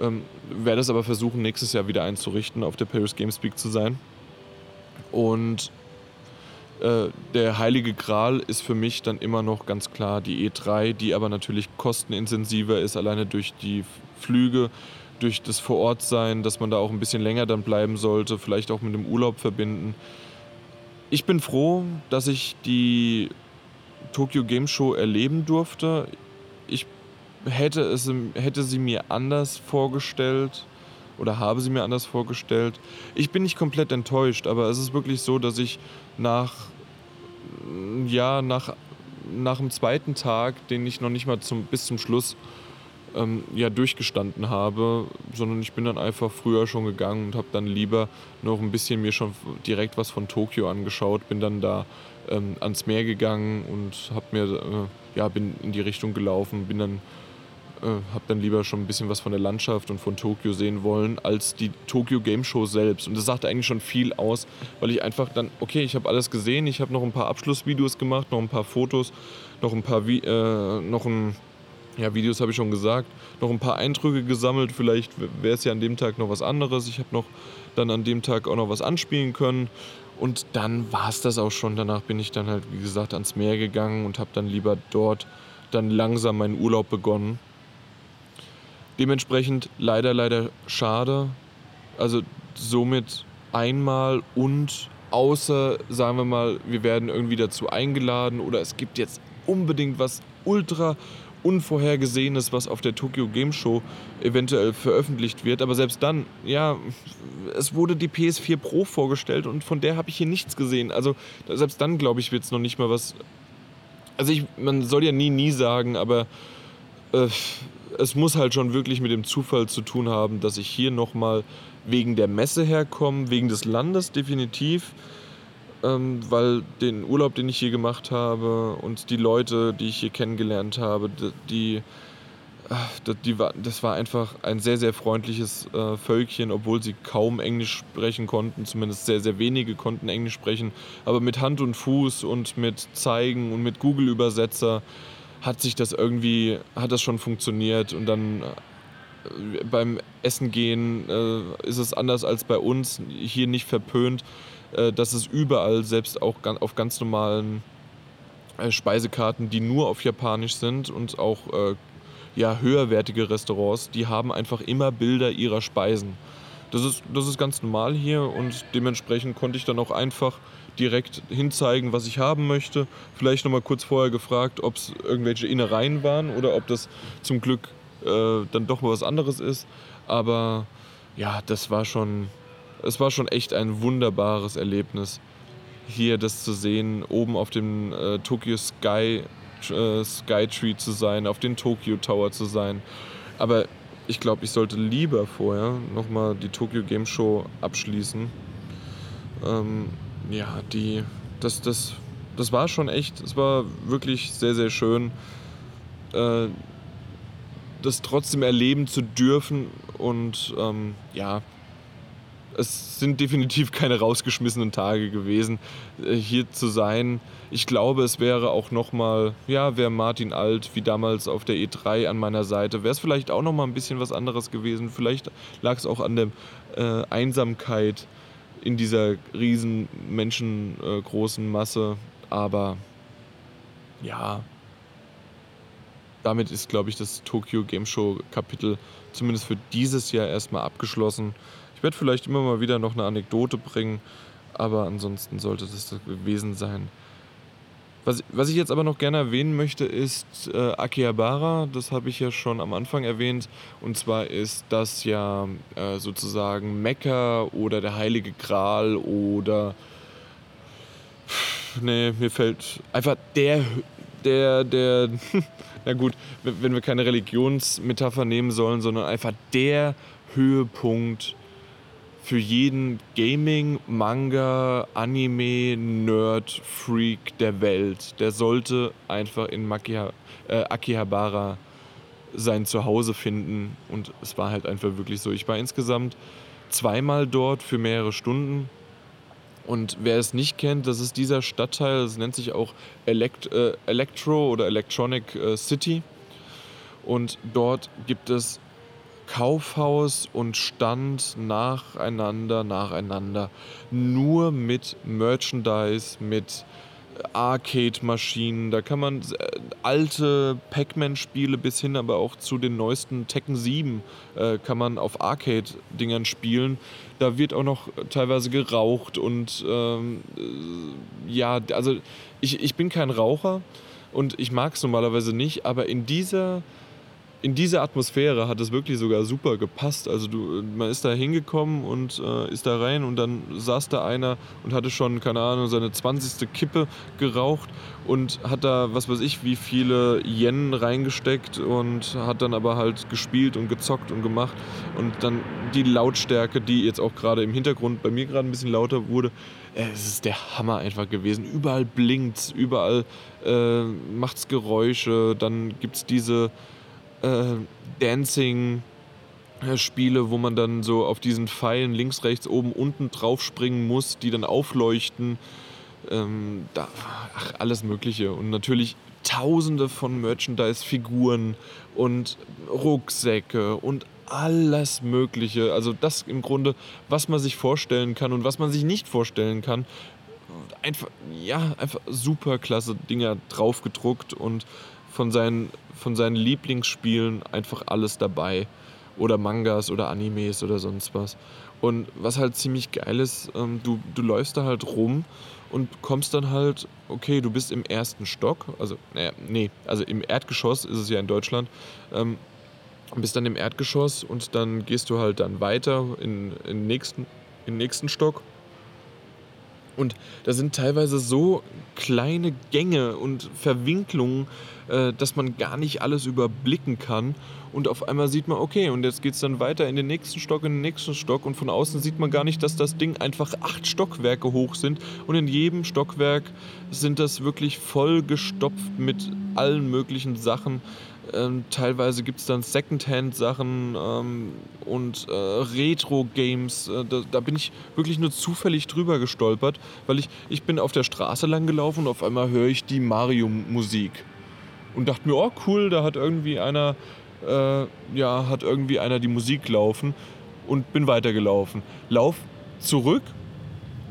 Ähm, werde es aber versuchen, nächstes Jahr wieder einzurichten, auf der Paris Gamespeak zu sein. Und äh, der heilige Gral ist für mich dann immer noch ganz klar die E3, die aber natürlich kostenintensiver ist, alleine durch die Flüge, durch das Vorortsein, dass man da auch ein bisschen länger dann bleiben sollte, vielleicht auch mit dem Urlaub verbinden. Ich bin froh, dass ich die Tokyo Game Show erleben durfte. Ich hätte, es, hätte sie mir anders vorgestellt oder habe sie mir anders vorgestellt. Ich bin nicht komplett enttäuscht, aber es ist wirklich so, dass ich nach, ja, nach, nach dem zweiten Tag, den ich noch nicht mal zum, bis zum Schluss ähm, ja, durchgestanden habe, sondern ich bin dann einfach früher schon gegangen und habe dann lieber noch ein bisschen mir schon direkt was von Tokio angeschaut, bin dann da ähm, ans Meer gegangen und habe mir, äh, ja, bin in die Richtung gelaufen, bin dann äh, habe dann lieber schon ein bisschen was von der Landschaft und von Tokio sehen wollen, als die Tokyo Game Show selbst. Und das sagt eigentlich schon viel aus, weil ich einfach dann, okay, ich habe alles gesehen, ich habe noch ein paar Abschlussvideos gemacht, noch ein paar Fotos, noch ein paar, Vi äh, noch ein, ja, Videos habe ich schon gesagt, noch ein paar Eindrücke gesammelt. Vielleicht wäre es ja an dem Tag noch was anderes. Ich habe noch dann an dem Tag auch noch was anspielen können. Und dann war es das auch schon. Danach bin ich dann halt, wie gesagt, ans Meer gegangen und habe dann lieber dort dann langsam meinen Urlaub begonnen. Dementsprechend leider, leider schade. Also somit einmal und außer, sagen wir mal, wir werden irgendwie dazu eingeladen oder es gibt jetzt unbedingt was ultra Unvorhergesehenes, was auf der Tokyo Game Show eventuell veröffentlicht wird. Aber selbst dann, ja, es wurde die PS4 Pro vorgestellt und von der habe ich hier nichts gesehen. Also selbst dann, glaube ich, wird es noch nicht mal was. Also ich, man soll ja nie, nie sagen, aber äh, es muss halt schon wirklich mit dem Zufall zu tun haben, dass ich hier nochmal wegen der Messe herkomme, wegen des Landes definitiv ähm, weil den Urlaub, den ich hier gemacht habe und die Leute, die ich hier kennengelernt habe, die, die, die war, das war einfach ein sehr, sehr freundliches äh, Völkchen, obwohl sie kaum Englisch sprechen konnten, zumindest sehr, sehr wenige konnten Englisch sprechen, aber mit Hand und Fuß und mit Zeigen und mit Google-Übersetzer hat sich das irgendwie, hat das schon funktioniert und dann äh, beim Essen gehen äh, ist es anders als bei uns, hier nicht verpönt äh, dass es überall, selbst auch auf ganz normalen äh, Speisekarten, die nur auf Japanisch sind und auch äh, ja, höherwertige Restaurants, die haben einfach immer Bilder ihrer Speisen. Das ist, das ist ganz normal hier und dementsprechend konnte ich dann auch einfach direkt hinzeigen, was ich haben möchte. Vielleicht nochmal kurz vorher gefragt, ob es irgendwelche Innereien waren oder ob das zum Glück äh, dann doch mal was anderes ist. Aber ja, das war schon, es war schon echt ein wunderbares Erlebnis, hier das zu sehen, oben auf dem äh, Tokyo Sky, äh, Sky Tree zu sein, auf den Tokyo Tower zu sein. Aber ich glaube, ich sollte lieber vorher nochmal die Tokyo Game Show abschließen. Ähm, ja, die, das, das, das war schon echt, es war wirklich sehr, sehr schön, äh, das trotzdem erleben zu dürfen und ähm, ja, es sind definitiv keine rausgeschmissenen Tage gewesen, äh, hier zu sein. Ich glaube, es wäre auch nochmal, ja, wäre Martin Alt wie damals auf der E3 an meiner Seite, wäre es vielleicht auch nochmal ein bisschen was anderes gewesen. Vielleicht lag es auch an der äh, Einsamkeit in dieser riesen menschengroßen äh, Masse. Aber ja, damit ist, glaube ich, das Tokyo Game Show Kapitel zumindest für dieses Jahr erstmal abgeschlossen. Ich werde vielleicht immer mal wieder noch eine Anekdote bringen, aber ansonsten sollte das das gewesen sein. Was, was ich jetzt aber noch gerne erwähnen möchte, ist äh, Akihabara. Das habe ich ja schon am Anfang erwähnt. Und zwar ist das ja äh, sozusagen Mekka oder der Heilige Gral oder. Nee, mir fällt einfach der, der, der, na gut, wenn wir keine Religionsmetapher nehmen sollen, sondern einfach der Höhepunkt für jeden Gaming, Manga, Anime, Nerd, Freak der Welt. Der sollte einfach in Makia, äh, Akihabara sein Zuhause finden. Und es war halt einfach wirklich so. Ich war insgesamt zweimal dort für mehrere Stunden. Und wer es nicht kennt, das ist dieser Stadtteil, das nennt sich auch Elect äh, Electro oder Electronic äh, City. Und dort gibt es Kaufhaus und Stand nacheinander, nacheinander. Nur mit Merchandise, mit Arcade-Maschinen. Da kann man äh, alte Pac-Man-Spiele bis hin aber auch zu den neuesten Tekken 7 äh, kann man auf Arcade-Dingern spielen. Da wird auch noch teilweise geraucht und ähm, äh, ja, also ich, ich bin kein Raucher und ich mag es normalerweise nicht, aber in dieser in diese Atmosphäre hat es wirklich sogar super gepasst. Also du, man ist da hingekommen und äh, ist da rein und dann saß da einer und hatte schon, keine Ahnung, seine 20. Kippe geraucht und hat da, was weiß ich, wie viele Yen reingesteckt und hat dann aber halt gespielt und gezockt und gemacht. Und dann die Lautstärke, die jetzt auch gerade im Hintergrund bei mir gerade ein bisschen lauter wurde, äh, es ist der Hammer einfach gewesen. Überall blinkt überall äh, es Geräusche, dann gibt es diese äh, Dancing. äh, wo man dann so auf diesen Pfeilen links, rechts, oben, unten draufspringen muss, die dann aufleuchten. Ähm, da, ach, alles Mögliche. Und natürlich tausende von Merchandise-Figuren und Rucksäcke und alles Mögliche. Also das im Grunde, was man sich vorstellen kann und was man sich nicht vorstellen kann. Einfach, ja, einfach super klasse Dinger drauf gedruckt und von seinen, von seinen Lieblingsspielen einfach alles dabei. Oder Mangas oder Animes oder sonst was. Und was halt ziemlich geil ist, ähm, du, du läufst da halt rum und kommst dann halt, okay, du bist im ersten Stock, also, naja, nee, also im Erdgeschoss ist es ja in Deutschland, ähm, bist dann im Erdgeschoss und dann gehst du halt dann weiter in, in, nächsten, in nächsten Stock. Und da sind teilweise so kleine Gänge und Verwinklungen, äh, dass man gar nicht alles überblicken kann. Und auf einmal sieht man, okay, und jetzt geht es dann weiter in den nächsten Stock, in den nächsten Stock. Und von außen sieht man gar nicht, dass das Ding einfach acht Stockwerke hoch sind. Und in jedem Stockwerk sind das wirklich vollgestopft mit allen möglichen Sachen. Ähm, teilweise gibt es dann Secondhand-Sachen ähm, und äh, Retro-Games. Äh, da, da, bin ich wirklich nur zufällig drüber gestolpert, weil ich, ich bin auf der Straße lang gelaufen und auf einmal höre ich die Mario-Musik. Und dachte mir, oh cool, da hat irgendwie einer, äh, ja, hat irgendwie einer die Musik laufen und bin weitergelaufen. Lauf zurück,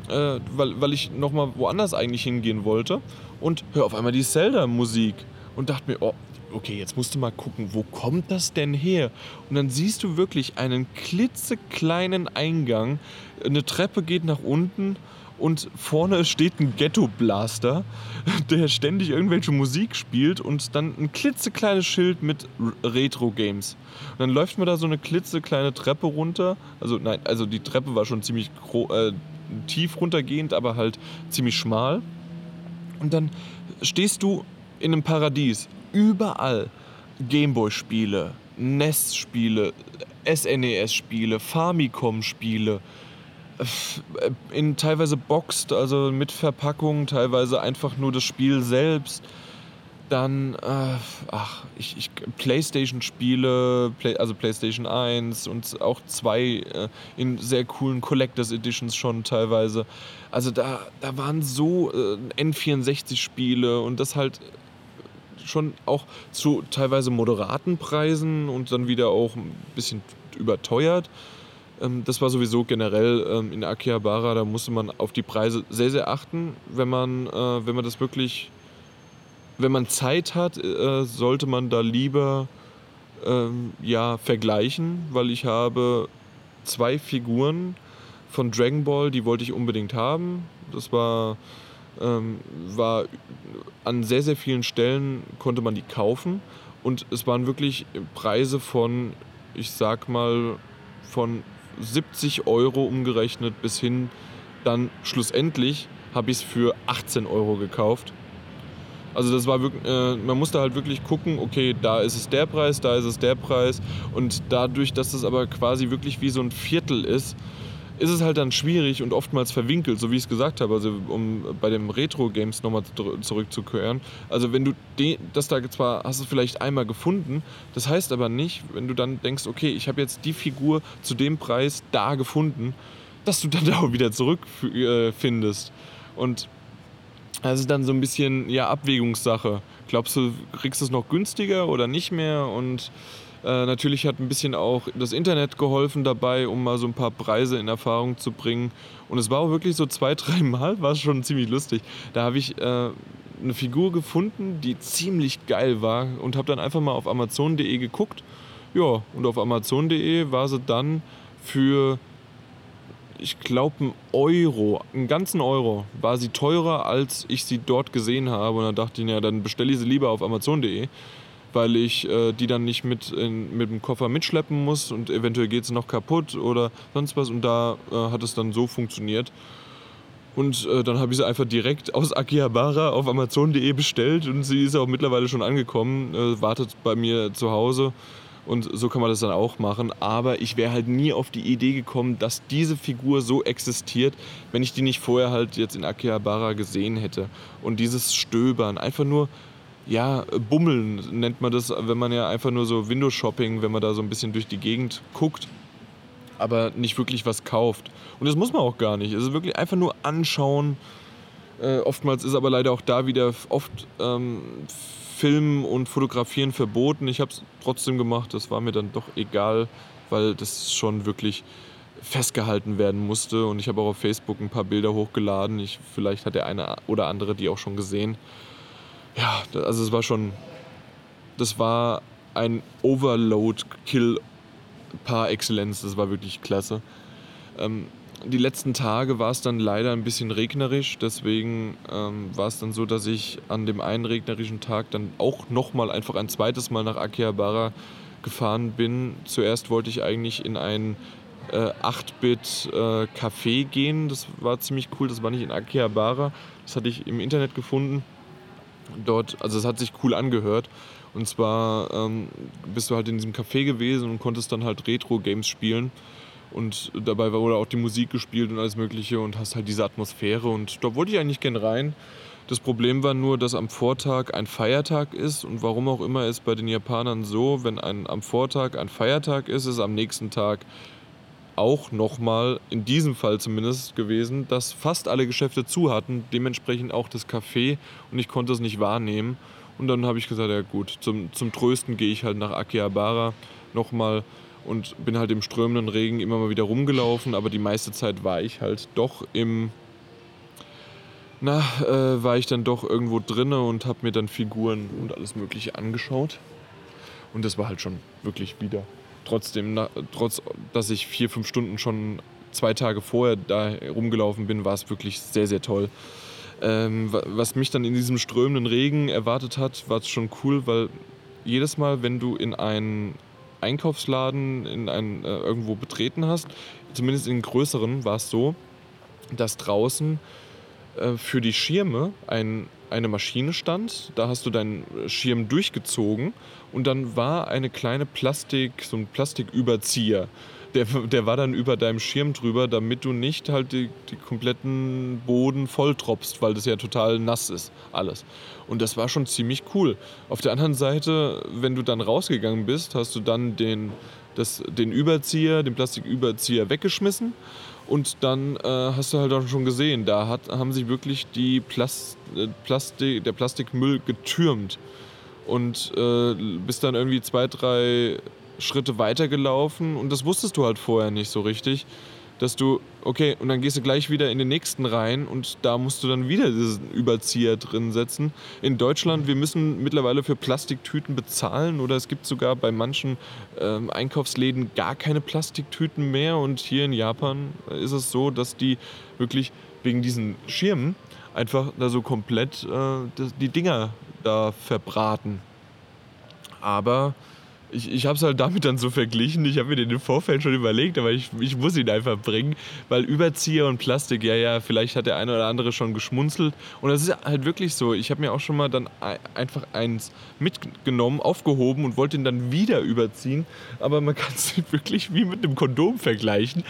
äh, weil, weil ich nochmal woanders eigentlich hingehen wollte und höre auf einmal die Zelda-Musik und dachte mir, oh, okay, jetzt musst du mal gucken, wo kommt das denn her? Und dann siehst du wirklich einen klitzekleinen Eingang. Eine Treppe geht nach unten und vorne steht ein Ghetto-Blaster, der ständig irgendwelche Musik spielt und dann ein klitzekleines Schild mit Retro-Games. Und dann läuft man da so eine klitzekleine Treppe runter. Also nein, also die Treppe war schon ziemlich äh, tief runtergehend, aber halt ziemlich schmal. Und dann stehst du in einem Paradies überall Gameboy-Spiele, NES-Spiele, SNES-Spiele, Famicom-Spiele, äh, in teilweise boxed, also mit Verpackung, teilweise einfach nur das Spiel selbst. Dann, äh, ach, ich, ich PlayStation-Spiele, Play, also PlayStation 1 und auch zwei äh, in sehr coolen Collectors Editions schon teilweise. Also da, da waren so äh, N64-Spiele und das halt schon auch zu teilweise moderaten Preisen und dann wieder auch ein bisschen überteuert. Ähm, das war sowieso generell ähm, in Akihabara, da musste man auf die Preise sehr, sehr achten. Wenn man, äh, wenn man das wirklich, wenn man Zeit hat, äh, sollte man da lieber ähm, ja, vergleichen, weil ich habe zwei Figuren von Dragon Ball, die wollte ich unbedingt haben. Das war ähm, war an sehr, sehr vielen Stellen konnte man die kaufen und es waren wirklich Preise von, ich sag mal, von 70 Euro umgerechnet bis hin dann schlussendlich habe ich es für 18 Euro gekauft. Also das war wirklich, äh, man musste halt wirklich gucken, okay, da ist es der Preis, da ist es der Preis und dadurch, dass das aber quasi wirklich wie so ein Viertel ist, ist es halt dann schwierig und oftmals verwinkelt, so wie ich es gesagt habe, also um bei dem Retro-Games nochmal zurückzukehren. Also wenn du das da zwar hast du vielleicht einmal gefunden, das heißt aber nicht, wenn du dann denkst, okay, ich habe jetzt die Figur zu dem Preis da gefunden, dass du dann da auch wieder zurückfindest. Äh, und das ist dann so ein bisschen ja Abwägungssache. Glaubst du, kriegst du es noch günstiger oder nicht mehr? Und äh, natürlich hat ein bisschen auch das Internet geholfen dabei, um mal so ein paar Preise in Erfahrung zu bringen. Und es war auch wirklich so zwei, drei Mal, war es schon ziemlich lustig. Da habe ich äh, eine Figur gefunden, die ziemlich geil war und habe dann einfach mal auf Amazon.de geguckt. Ja, und auf Amazon.de war sie dann für, ich glaube, einen Euro, einen ganzen Euro, war sie teurer, als ich sie dort gesehen habe. Und dann dachte ich, ja, dann bestelle ich sie lieber auf Amazon.de weil ich äh, die dann nicht mit, in, mit dem Koffer mitschleppen muss und eventuell geht es noch kaputt oder sonst was. Und da äh, hat es dann so funktioniert. Und äh, dann habe ich sie einfach direkt aus Akihabara auf Amazon.de bestellt und sie ist auch mittlerweile schon angekommen, äh, wartet bei mir zu Hause. Und so kann man das dann auch machen. Aber ich wäre halt nie auf die Idee gekommen, dass diese Figur so existiert, wenn ich die nicht vorher halt jetzt in Akihabara gesehen hätte. Und dieses Stöbern, einfach nur ja, Bummeln nennt man das, wenn man ja einfach nur so Windows-Shopping, wenn man da so ein bisschen durch die Gegend guckt, aber nicht wirklich was kauft. Und das muss man auch gar nicht. Es ist wirklich einfach nur anschauen. Äh, oftmals ist aber leider auch da wieder oft ähm, Filmen und Fotografieren verboten. Ich habe es trotzdem gemacht. Das war mir dann doch egal, weil das schon wirklich festgehalten werden musste. Und ich habe auch auf Facebook ein paar Bilder hochgeladen. Ich, vielleicht hat der eine oder andere die auch schon gesehen. Ja, also es war schon, das war ein Overload-Kill par excellence. Das war wirklich klasse. Ähm, die letzten Tage war es dann leider ein bisschen regnerisch, deswegen ähm, war es dann so, dass ich an dem einen regnerischen Tag dann auch nochmal einfach ein zweites Mal nach Akihabara gefahren bin. Zuerst wollte ich eigentlich in ein äh, 8-Bit-Café äh, gehen. Das war ziemlich cool. Das war nicht in Akihabara. Das hatte ich im Internet gefunden. Dort, also es hat sich cool angehört. Und zwar ähm, bist du halt in diesem Café gewesen und konntest dann halt Retro-Games spielen. Und dabei wurde auch die Musik gespielt und alles Mögliche und hast halt diese Atmosphäre. Und da wollte ich eigentlich gern rein. Das Problem war nur, dass am Vortag ein Feiertag ist und warum auch immer ist bei den Japanern so, wenn ein, am Vortag ein Feiertag ist, ist am nächsten Tag auch nochmal, in diesem Fall zumindest gewesen, dass fast alle Geschäfte zu hatten, dementsprechend auch das Café und ich konnte es nicht wahrnehmen. Und dann habe ich gesagt, ja gut, zum, zum Trösten gehe ich halt nach Akihabara nochmal und bin halt im strömenden Regen immer mal wieder rumgelaufen, aber die meiste Zeit war ich halt doch im, na, äh, war ich dann doch irgendwo drinne und habe mir dann Figuren und alles Mögliche angeschaut. Und das war halt schon wirklich wieder. Trotzdem, na, trotz dass ich vier, fünf Stunden schon zwei Tage vorher da rumgelaufen bin, war es wirklich sehr, sehr toll. Ähm, was mich dann in diesem strömenden Regen erwartet hat, war schon cool, weil jedes Mal, wenn du in einen Einkaufsladen in ein, äh, irgendwo betreten hast, zumindest in größeren, war es so, dass draußen äh, für die Schirme ein, eine Maschine stand. Da hast du deinen Schirm durchgezogen und dann war eine kleine Plastik, so ein Plastiküberzieher der, der war dann über deinem Schirm drüber, damit du nicht halt die, die kompletten Boden volltropfst, weil das ja total nass ist, alles. Und das war schon ziemlich cool. Auf der anderen Seite, wenn du dann rausgegangen bist, hast du dann den, das, den Überzieher, den Plastiküberzieher weggeschmissen. Und dann äh, hast du halt auch schon gesehen, da hat, haben sich wirklich die Plast, äh, Plastik, der Plastikmüll getürmt. Und äh, bist dann irgendwie zwei, drei Schritte weitergelaufen und das wusstest du halt vorher nicht so richtig, dass du, okay, und dann gehst du gleich wieder in den nächsten rein und da musst du dann wieder diesen Überzieher drin setzen. In Deutschland, wir müssen mittlerweile für Plastiktüten bezahlen oder es gibt sogar bei manchen ähm, Einkaufsläden gar keine Plastiktüten mehr und hier in Japan ist es so, dass die wirklich wegen diesen Schirmen einfach da so komplett äh, die Dinger da verbraten. Aber ich, ich habe es halt damit dann so verglichen. Ich habe mir den im Vorfeld schon überlegt, aber ich, ich muss ihn einfach bringen, weil Überzieher und Plastik, ja, ja, vielleicht hat der eine oder andere schon geschmunzelt. Und das ist halt wirklich so. Ich habe mir auch schon mal dann einfach eins mitgenommen, aufgehoben und wollte ihn dann wieder überziehen. Aber man kann es wirklich wie mit einem Kondom vergleichen.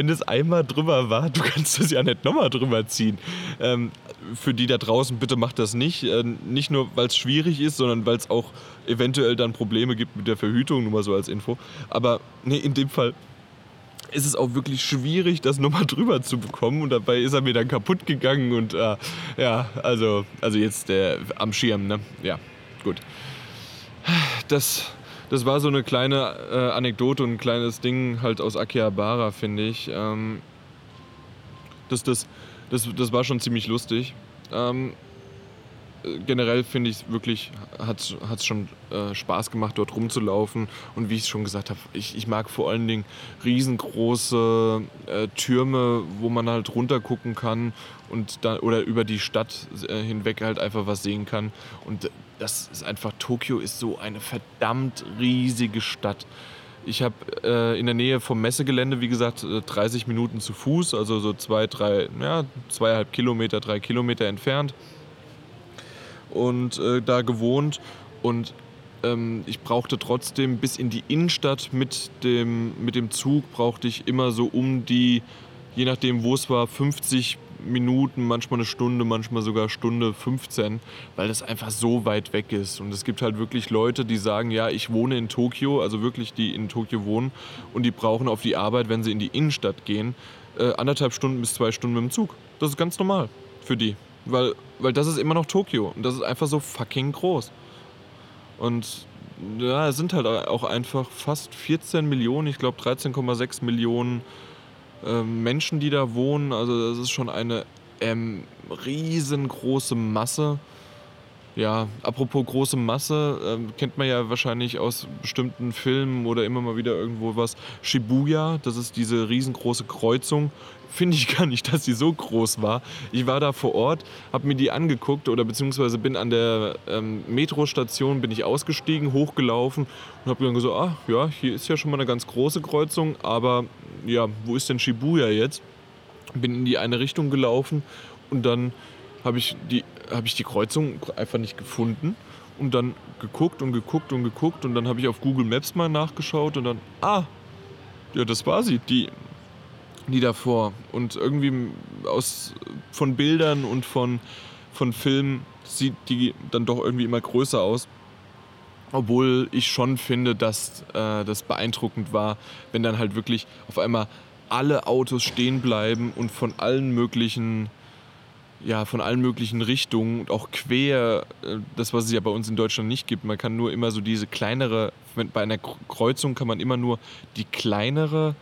Wenn es einmal drüber war, du kannst es ja nicht nochmal drüber ziehen. Ähm, für die da draußen, bitte macht das nicht. Äh, nicht nur, weil es schwierig ist, sondern weil es auch eventuell dann Probleme gibt mit der Verhütung, nur mal so als Info. Aber nee, in dem Fall ist es auch wirklich schwierig, das nochmal drüber zu bekommen. Und dabei ist er mir dann kaputt gegangen. Und äh, ja, also, also jetzt der am Schirm, ne? Ja, gut. Das, das war so eine kleine äh, Anekdote und ein kleines Ding halt aus Akihabara, finde ich. Ähm, das, das, das, das war schon ziemlich lustig. Ähm, generell finde ich es wirklich, hat es schon äh, Spaß gemacht, dort rumzulaufen. Und wie ich schon gesagt habe, ich, ich mag vor allen Dingen riesengroße äh, Türme, wo man halt runter gucken kann und da, oder über die Stadt äh, hinweg halt einfach was sehen kann. Und das ist einfach, Tokio ist so eine verdammt riesige Stadt. Ich habe äh, in der Nähe vom Messegelände, wie gesagt, 30 äh, Minuten zu Fuß, also so zwei, drei, ja, zweieinhalb Kilometer, drei Kilometer entfernt und äh, da gewohnt und ähm, ich brauchte trotzdem bis in die Innenstadt mit dem, mit dem Zug brauchte ich immer so um die, je nachdem wo es war, 50 Minuten, manchmal eine Stunde, manchmal sogar Stunde 15, weil das einfach so weit weg ist. Und es gibt halt wirklich Leute, die sagen, ja, ich wohne in Tokio, also wirklich die in Tokio wohnen und die brauchen auf die Arbeit, wenn sie in die Innenstadt gehen, äh, anderthalb Stunden bis zwei Stunden mit dem Zug. Das ist ganz normal für die, weil, weil das ist immer noch Tokio und das ist einfach so fucking groß. Und ja, es sind halt auch einfach fast 14 Millionen, ich glaube 13,6 Millionen äh, Menschen, die da wohnen. Also das ist schon eine ähm, riesengroße Masse. Ja, apropos große Masse, äh, kennt man ja wahrscheinlich aus bestimmten Filmen oder immer mal wieder irgendwo was. Shibuya, das ist diese riesengroße Kreuzung finde ich gar nicht, dass sie so groß war. Ich war da vor Ort, habe mir die angeguckt oder beziehungsweise bin an der ähm, Metrostation, bin ich ausgestiegen, hochgelaufen und habe dann gesagt, ach ja, hier ist ja schon mal eine ganz große Kreuzung, aber ja, wo ist denn Shibuya jetzt? Bin in die eine Richtung gelaufen und dann habe ich, die, hab ich die Kreuzung einfach nicht gefunden und dann geguckt und geguckt und geguckt und dann habe ich auf Google Maps mal nachgeschaut und dann, ah, ja, das war sie, die die davor. Und irgendwie aus, von Bildern und von, von Filmen sieht die dann doch irgendwie immer größer aus. Obwohl ich schon finde, dass äh, das beeindruckend war, wenn dann halt wirklich auf einmal alle Autos stehen bleiben und von allen möglichen ja, von allen möglichen Richtungen und auch quer, äh, das was es ja bei uns in Deutschland nicht gibt. Man kann nur immer so diese kleinere, bei einer Kreuzung kann man immer nur die kleinere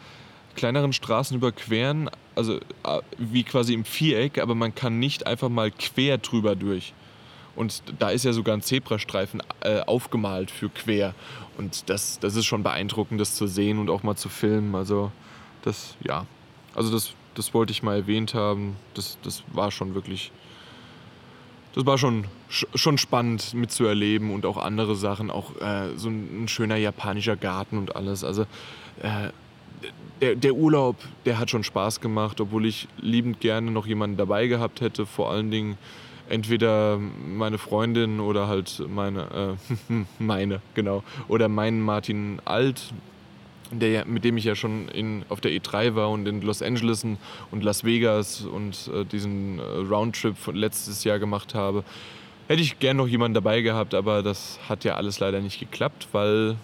kleineren Straßen überqueren, also äh, wie quasi im Viereck, aber man kann nicht einfach mal quer drüber durch. Und da ist ja sogar ein Zebrastreifen äh, aufgemalt für quer. Und das, das ist schon beeindruckend, das zu sehen und auch mal zu filmen. Also das, ja, also das, das wollte ich mal erwähnt haben. Das, das war schon wirklich, das war schon, schon spannend mitzuerleben und auch andere Sachen, auch äh, so ein, ein, schöner japanischer Garten und alles. Also äh, der, der, Urlaub, der hat schon Spaß gemacht, obwohl ich liebend gerne noch jemanden dabei gehabt hätte. Vor allen Dingen entweder meine Freundin oder halt meine, äh, meine, genau, oder meinen Martin Alt, der, mit dem ich ja schon in, auf der E3 war und in Los Angeles und Las Vegas und äh, diesen äh, Roundtrip von letztes Jahr gemacht habe. Hätte ich gern noch jemanden dabei gehabt, aber das hat ja alles leider nicht geklappt, weil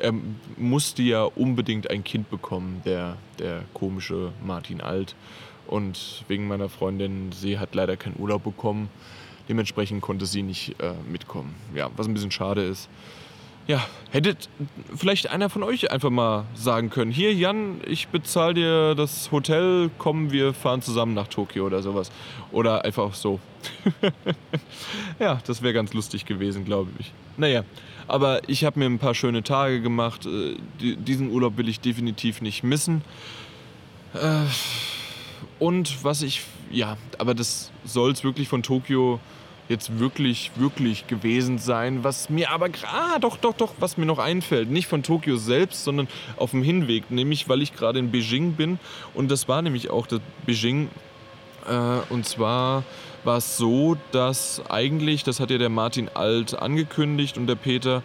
er musste ja unbedingt ein Kind bekommen, der, der komische Martin Alt. Und wegen meiner Freundin, sie hat leider keinen Urlaub bekommen. Dementsprechend konnte sie nicht äh, mitkommen. Ja, was ein bisschen schade ist. Ja, hättet vielleicht einer von euch einfach mal sagen können, hier Jan, ich bezahle dir das Hotel, komm, wir fahren zusammen nach Tokio oder sowas. Oder einfach so. ja, das wäre ganz lustig gewesen, glaube ich. Naja, aber ich habe mir ein paar schöne Tage gemacht. Äh, diesen Urlaub will ich definitiv nicht missen. Äh, und was ich, ja, aber das soll es wirklich von Tokio jetzt wirklich, wirklich gewesen sein. Was mir aber, ah, doch, doch, doch, was mir noch einfällt. Nicht von Tokio selbst, sondern auf dem Hinweg. Nämlich, weil ich gerade in Beijing bin. Und das war nämlich auch das Beijing. Äh, und zwar war es so, dass eigentlich, das hat ja der Martin Alt angekündigt und der Peter,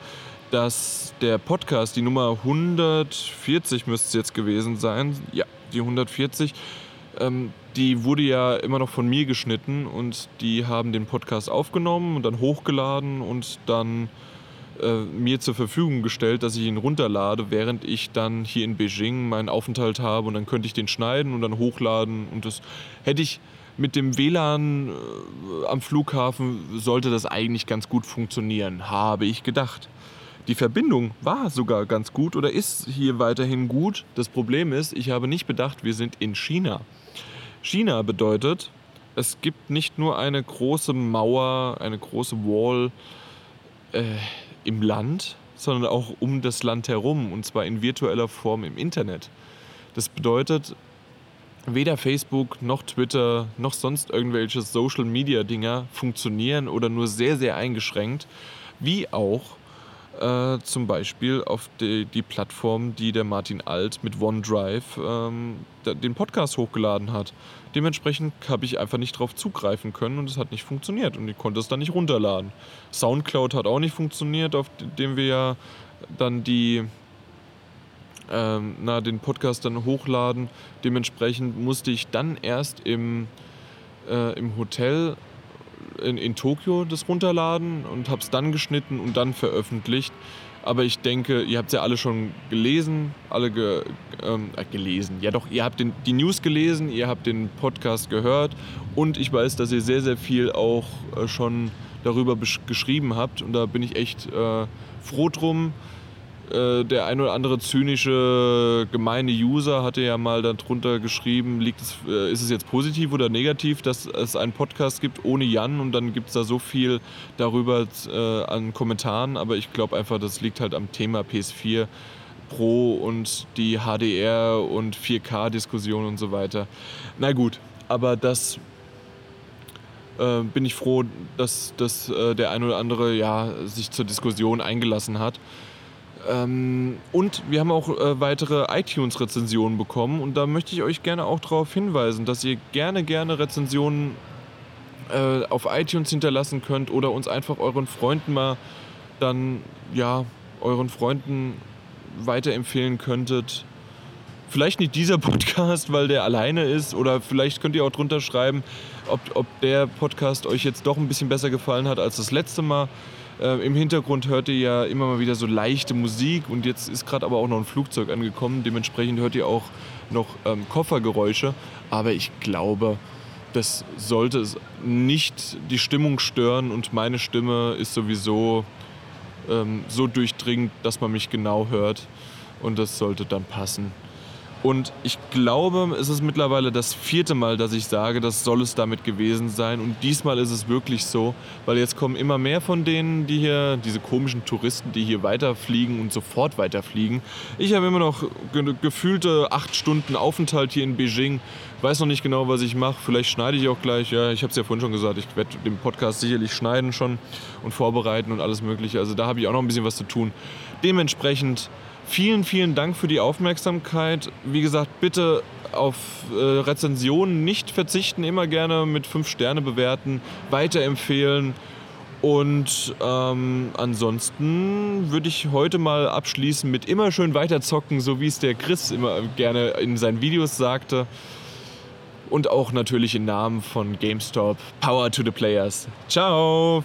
dass der Podcast, die Nummer 140 müsste es jetzt gewesen sein, ja, die 140, ähm, die wurde ja immer noch von mir geschnitten und die haben den Podcast aufgenommen und dann hochgeladen und dann äh, mir zur Verfügung gestellt, dass ich ihn runterlade, während ich dann hier in Beijing meinen Aufenthalt habe und dann könnte ich den schneiden und dann hochladen und das hätte ich mit dem WLAN äh, am Flughafen sollte das eigentlich ganz gut funktionieren, habe ich gedacht. Die Verbindung war sogar ganz gut oder ist hier weiterhin gut. Das Problem ist, ich habe nicht bedacht, wir sind in China. China bedeutet, es gibt nicht nur eine große Mauer, eine große Wall äh, im Land, sondern auch um das Land herum und zwar in virtueller Form im Internet. Das bedeutet, weder Facebook noch Twitter noch sonst irgendwelche Social Media Dinger funktionieren oder nur sehr, sehr eingeschränkt, wie auch äh, zum Beispiel auf die, die, Plattform, die der Martin Alt mit OneDrive ähm, den Podcast hochgeladen hat. Dementsprechend habe ich einfach nicht darauf zugreifen können und es hat nicht funktioniert und ich konnte es dann nicht runterladen. Soundcloud hat auch nicht funktioniert, auf dem wir ja dann die, ähm, na, den Podcast dann hochladen. Dementsprechend musste ich dann erst im äh, im Hotel in, in Tokio das runterladen und habe es dann geschnitten und dann veröffentlicht. Aber ich denke, ihr habt es ja alle schon gelesen, alle ge, ähm, äh, gelesen. Ja doch, ihr habt den, die News gelesen, ihr habt den Podcast gehört und ich weiß, dass ihr sehr, sehr viel auch äh, schon darüber geschrieben habt und da bin ich echt äh, froh drum. Äh, der ein oder andere zynische, gemeine User hatte ja mal darunter geschrieben, liegt es, äh, ist es jetzt positiv oder negativ, dass es einen Podcast gibt ohne Jan und dann gibt es da so viel darüber äh, an Kommentaren, aber ich glaube einfach, das liegt halt am Thema PS4 Pro und die HDR und 4K-Diskussion und so weiter. Na gut, aber das äh, bin ich froh, dass, dass äh, der ein oder andere ja, sich zur Diskussion eingelassen hat. Ähm, und wir haben auch äh, weitere iTunes-Rezensionen bekommen und da möchte ich euch gerne auch darauf hinweisen, dass ihr gerne, gerne Rezensionen äh, auf iTunes hinterlassen könnt oder uns einfach euren Freunden mal dann, ja, euren Freunden weiterempfehlen könntet. Vielleicht nicht dieser Podcast, weil der alleine ist, oder vielleicht könnt ihr auch drunter schreiben, ob, ob der Podcast euch jetzt doch ein bisschen besser gefallen hat als das letzte Mal. Äh, Im Hintergrund hört ihr ja immer mal wieder so leichte Musik und jetzt ist gerade aber auch noch ein Flugzeug angekommen. Dementsprechend hört ihr auch noch ähm, Koffergeräusche. Aber ich glaube, das sollte nicht die Stimmung stören und meine Stimme ist sowieso ähm, so durchdringend, dass man mich genau hört und das sollte dann passen. Und ich glaube, es ist mittlerweile das vierte Mal, dass ich sage, das soll es damit gewesen sein. Und diesmal ist es wirklich so, weil jetzt kommen immer mehr von denen, die hier, diese komischen Touristen, die hier weiterfliegen und sofort weiterfliegen. Ich habe immer noch ge gefühlte acht Stunden Aufenthalt hier in Beijing. Weiß noch nicht genau, was ich mache. Vielleicht schneide ich auch gleich. Ja, ich habe es ja vorhin schon gesagt. Ich werde den Podcast sicherlich schneiden schon und vorbereiten und alles Mögliche. Also da habe ich auch noch ein bisschen was zu tun. Dementsprechend Vielen, vielen Dank für die Aufmerksamkeit. Wie gesagt, bitte auf äh, Rezensionen nicht verzichten, immer gerne mit 5 Sterne bewerten, weiterempfehlen. Und ähm, ansonsten würde ich heute mal abschließen mit immer schön weiterzocken, so wie es der Chris immer gerne in seinen Videos sagte. Und auch natürlich im Namen von GameStop. Power to the Players. Ciao!